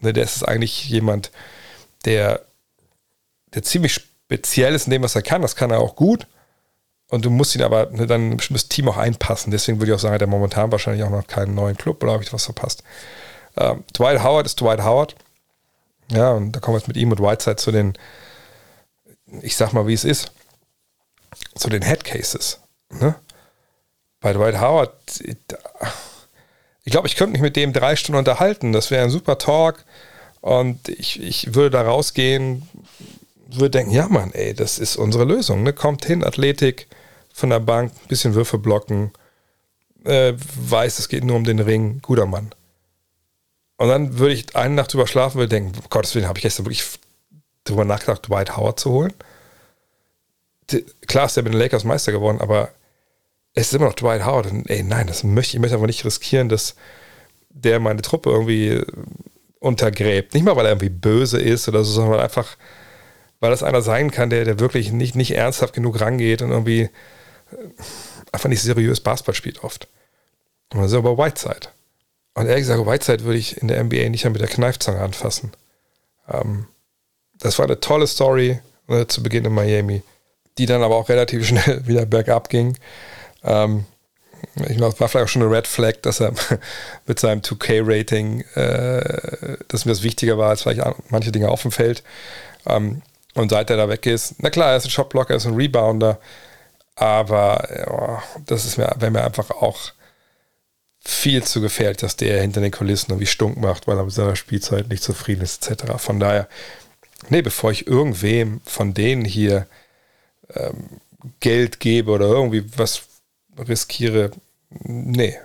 Ne, der ist eigentlich jemand, der, der ziemlich speziell ist in dem, was er kann. Das kann er auch gut. Und du musst ihn aber ne, dann ein bestimmtes Team auch einpassen. Deswegen würde ich auch sagen, hat er momentan wahrscheinlich auch noch keinen neuen Club oder habe ich was verpasst. Ähm, Dwight Howard ist Dwight Howard. Ja, und da kommen wir jetzt mit ihm und Whiteside zu den, ich sag mal, wie es ist zu den Headcases. Ne? Bei Dwight Howard, ich glaube, ich könnte mich mit dem drei Stunden unterhalten. Das wäre ein super Talk. Und ich, ich würde da rausgehen, würde denken, ja Mann, ey, das ist unsere Lösung. Ne? Kommt hin, Athletik von der Bank, ein bisschen Würfe blocken, äh, weiß, es geht nur um den Ring, guter Mann. Und dann würde ich eine Nacht drüber schlafen und denken, Gottes Willen, habe ich gestern wirklich drüber nachgedacht, Dwight Howard zu holen. Die, klar ist er mit den Lakers Meister geworden, aber es ist immer noch Dwight Howard. Und ey, nein, das möchte ich möchte aber nicht riskieren, dass der meine Truppe irgendwie untergräbt. Nicht mal, weil er irgendwie böse ist oder so, sondern einfach, weil das einer sein kann, der, der wirklich nicht, nicht ernsthaft genug rangeht und irgendwie äh, einfach nicht seriös Basketball spielt oft. Und das ist aber Whiteside. Und ehrlich gesagt, Whiteside würde ich in der NBA nicht mehr mit der Kneifzange anfassen. Ähm, das war eine tolle Story äh, zu Beginn in Miami, die dann aber auch relativ schnell wieder bergab ging. Ähm, ich glaube, es war vielleicht auch schon eine Red Flag, dass er mit seinem 2K-Rating, äh, dass mir das wichtiger war als vielleicht manche Dinge auf dem Feld. Ähm, und seit er da weg ist, na klar, er ist ein Shotblocker, er ist ein Rebounder, aber ja, das ist mir, wäre mir einfach auch viel zu gefährlich, dass der hinter den Kulissen irgendwie stunk macht, weil er mit seiner Spielzeit nicht zufrieden ist, etc. Von daher, nee, bevor ich irgendwem von denen hier ähm, Geld gebe oder irgendwie was riskiere, nee,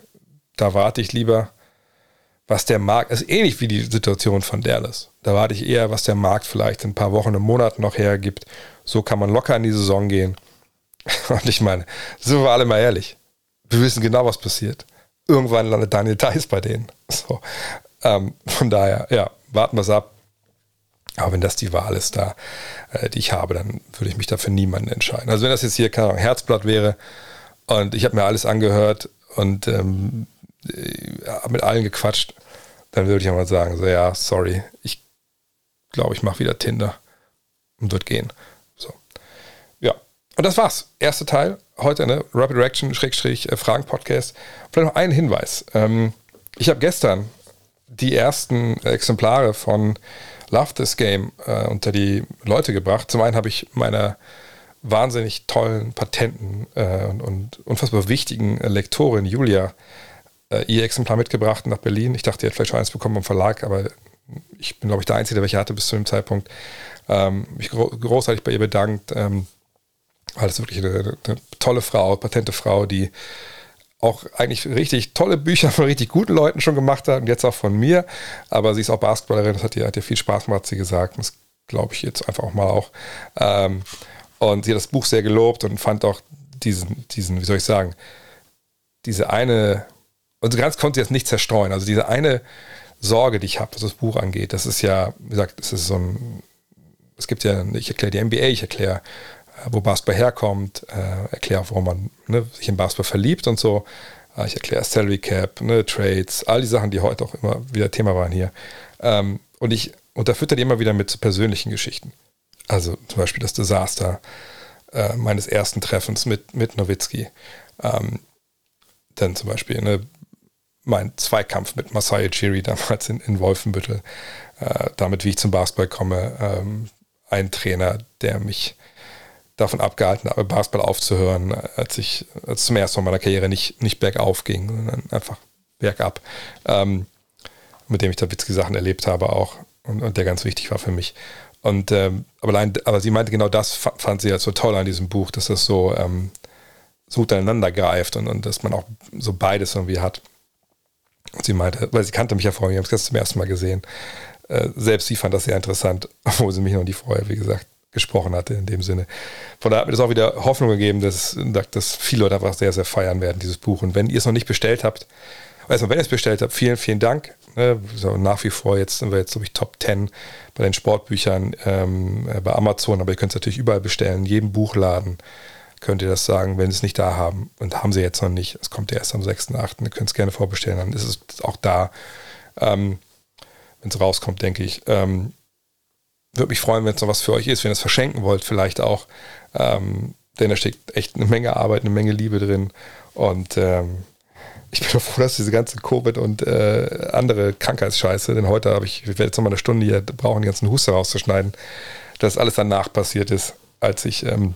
da warte ich lieber, was der Markt, ist ähnlich wie die Situation von Dallas. Da warte ich eher, was der Markt vielleicht in ein paar Wochen, einem Monat noch hergibt. So kann man locker in die Saison gehen. Und ich meine, sind wir alle mal ehrlich. Wir wissen genau, was passiert. Irgendwann landet Daniel Theiss bei denen. So. Ähm, von daher, ja, warten wir es ab. Aber wenn das die Wahl ist, da, äh, die ich habe, dann würde ich mich dafür niemanden entscheiden. Also wenn das jetzt hier kein Herzblatt wäre und ich habe mir alles angehört und ähm, äh, mit allen gequatscht, dann würde ich einmal sagen, so ja, sorry, ich glaube, ich mache wieder Tinder und wird gehen. Und das war's. Erster Teil. Heute, ne? Rapid Reaction, Schrägstrich, äh, Fragen-Podcast. Vielleicht noch einen Hinweis. Ähm, ich habe gestern die ersten Exemplare von Love This Game äh, unter die Leute gebracht. Zum einen habe ich meine wahnsinnig tollen, patenten äh, und, und, unfassbar wichtigen Lektorin Julia äh, ihr Exemplar mitgebracht nach Berlin. Ich dachte, ihr hätte vielleicht schon eins bekommen vom Verlag, aber ich bin, glaube ich, der Einzige, der welche hatte bis zu dem Zeitpunkt. Ähm, mich gro großartig bei ihr bedankt, ähm, weil es wirklich eine, eine, tolle Frau, patente Frau, die auch eigentlich richtig tolle Bücher von richtig guten Leuten schon gemacht hat und jetzt auch von mir. Aber sie ist auch Basketballerin, das hat ihr, hat ihr viel Spaß gemacht, hat sie gesagt. Das glaube ich jetzt einfach auch mal auch. Ähm, und sie hat das Buch sehr gelobt und fand auch diesen, diesen, wie soll ich sagen, diese eine, und ganz konnte sie jetzt nicht zerstreuen. Also diese eine Sorge, die ich habe, was das Buch angeht, das ist ja, wie gesagt, es ist so ein, es gibt ja, ich erkläre die NBA, ich erkläre wo Basketball herkommt, äh, erkläre warum man ne, sich in Basketball verliebt und so. Äh, ich erkläre Salary Cap, ne, Trades, all die Sachen, die heute auch immer wieder Thema waren hier. Ähm, und ich unterfütter die immer wieder mit persönlichen Geschichten. Also zum Beispiel das Desaster äh, meines ersten Treffens mit, mit Nowitzki. Ähm, dann zum Beispiel ne, mein Zweikampf mit Masai Chiri damals in, in Wolfenbüttel. Äh, damit, wie ich zum Basketball komme. Ähm, ein Trainer, der mich davon abgehalten habe, Basketball aufzuhören, als ich als zum ersten Mal in meiner Karriere nicht, nicht bergauf ging, sondern einfach bergab. Ähm, mit dem ich da witzige Sachen erlebt habe auch und, und der ganz wichtig war für mich. Und ähm, aber, allein, aber sie meinte, genau das fand sie ja so toll an diesem Buch, dass das so, ähm, so gut aneinander greift und, und dass man auch so beides irgendwie hat. Und sie meinte, weil sie kannte mich ja vorher, wir haben es zum ersten Mal gesehen. Äh, selbst sie fand das sehr interessant, obwohl sie mich noch nie vorher, wie gesagt, gesprochen hatte in dem Sinne. Von daher hat mir das auch wieder Hoffnung gegeben, dass, dass viele Leute einfach sehr, sehr feiern werden, dieses Buch. Und wenn ihr es noch nicht bestellt habt, erstmal, wenn ihr es bestellt habt, vielen, vielen Dank. Ne, so nach wie vor, jetzt sind wir jetzt, glaube ich, Top 10 bei den Sportbüchern ähm, bei Amazon, aber ihr könnt es natürlich überall bestellen, in jedem Buchladen könnt ihr das sagen, wenn sie es nicht da haben. Und haben sie jetzt noch nicht. Es kommt erst am 6.8. Ihr könnt es gerne vorbestellen, dann ist es auch da. Ähm, wenn es rauskommt, denke ich. Ähm, würde mich freuen, wenn es noch was für euch ist, wenn ihr es verschenken wollt, vielleicht auch. Ähm, denn da steckt echt eine Menge Arbeit, eine Menge Liebe drin. Und ähm, ich bin froh, dass diese ganze Covid und äh, andere Krankheitsscheiße, denn heute habe ich, ich werde jetzt nochmal eine Stunde hier brauchen, die ganzen Huster rauszuschneiden, dass alles danach passiert ist, als ich ähm,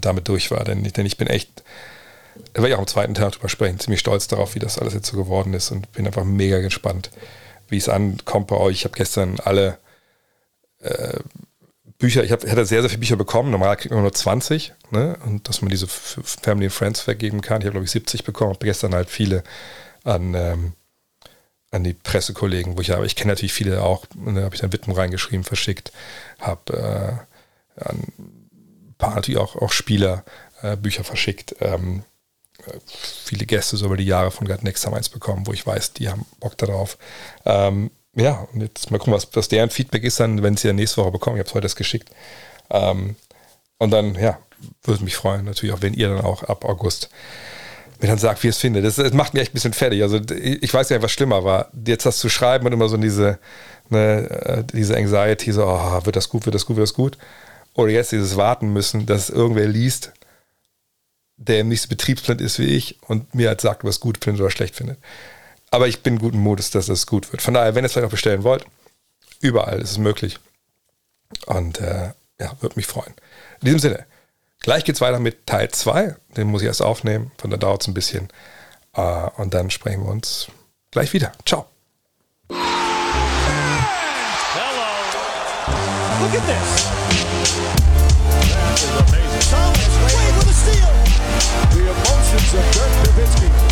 damit durch war. Denn, denn ich bin echt, da werde ich auch am zweiten Tag drüber sprechen, ziemlich stolz darauf, wie das alles jetzt so geworden ist und bin einfach mega gespannt, wie es ankommt bei euch. Ich habe gestern alle äh, Bücher, ich hab, hätte sehr, sehr viele Bücher bekommen. Normal kriegt man nur 20, ne? Und dass man diese Family and Friends vergeben kann. Ich habe, glaube ich, 70 bekommen. Habe gestern halt viele an, ähm, an die Pressekollegen, wo ich aber ich kenne natürlich viele auch, ne, habe ich dann Widmung reingeschrieben, verschickt, habe äh, an ein paar natürlich auch, auch Spieler äh, Bücher verschickt. Ähm, äh, viele Gäste so über die Jahre von God Next haben eins bekommen, wo ich weiß, die haben Bock darauf. Ähm, ja, und jetzt mal gucken, was, was deren Feedback ist dann, wenn sie ja nächste Woche bekommen. Ich habe es heute erst geschickt. Ähm, und dann, ja, würde mich freuen, natürlich auch, wenn ihr dann auch ab August mir dann sagt, wie ihr es findet. Das, das, macht mich echt ein bisschen fertig. Also ich weiß ja, was schlimmer war. Jetzt das zu schreiben und immer so diese, ne, äh, diese Anxiety, so, oh, wird das gut, wird das gut, wird das gut. Oder jetzt dieses Warten müssen, dass irgendwer liest, der im nächsten Betriebsplan ist wie ich und mir halt sagt, was gut findet oder schlecht findet. Aber ich bin guten Mutes, dass das gut wird. Von daher, wenn ihr es vielleicht auch bestellen wollt, überall ist es möglich. Und äh, ja, würde mich freuen. In diesem Sinne, gleich geht es weiter mit Teil 2. Den muss ich erst aufnehmen, von da dauert es ein bisschen. Äh, und dann sprechen wir uns gleich wieder. Ciao. Hello. Look at this. That is amazing. Thomas Wade with a steal. The emotions of Dirk Nowitzki.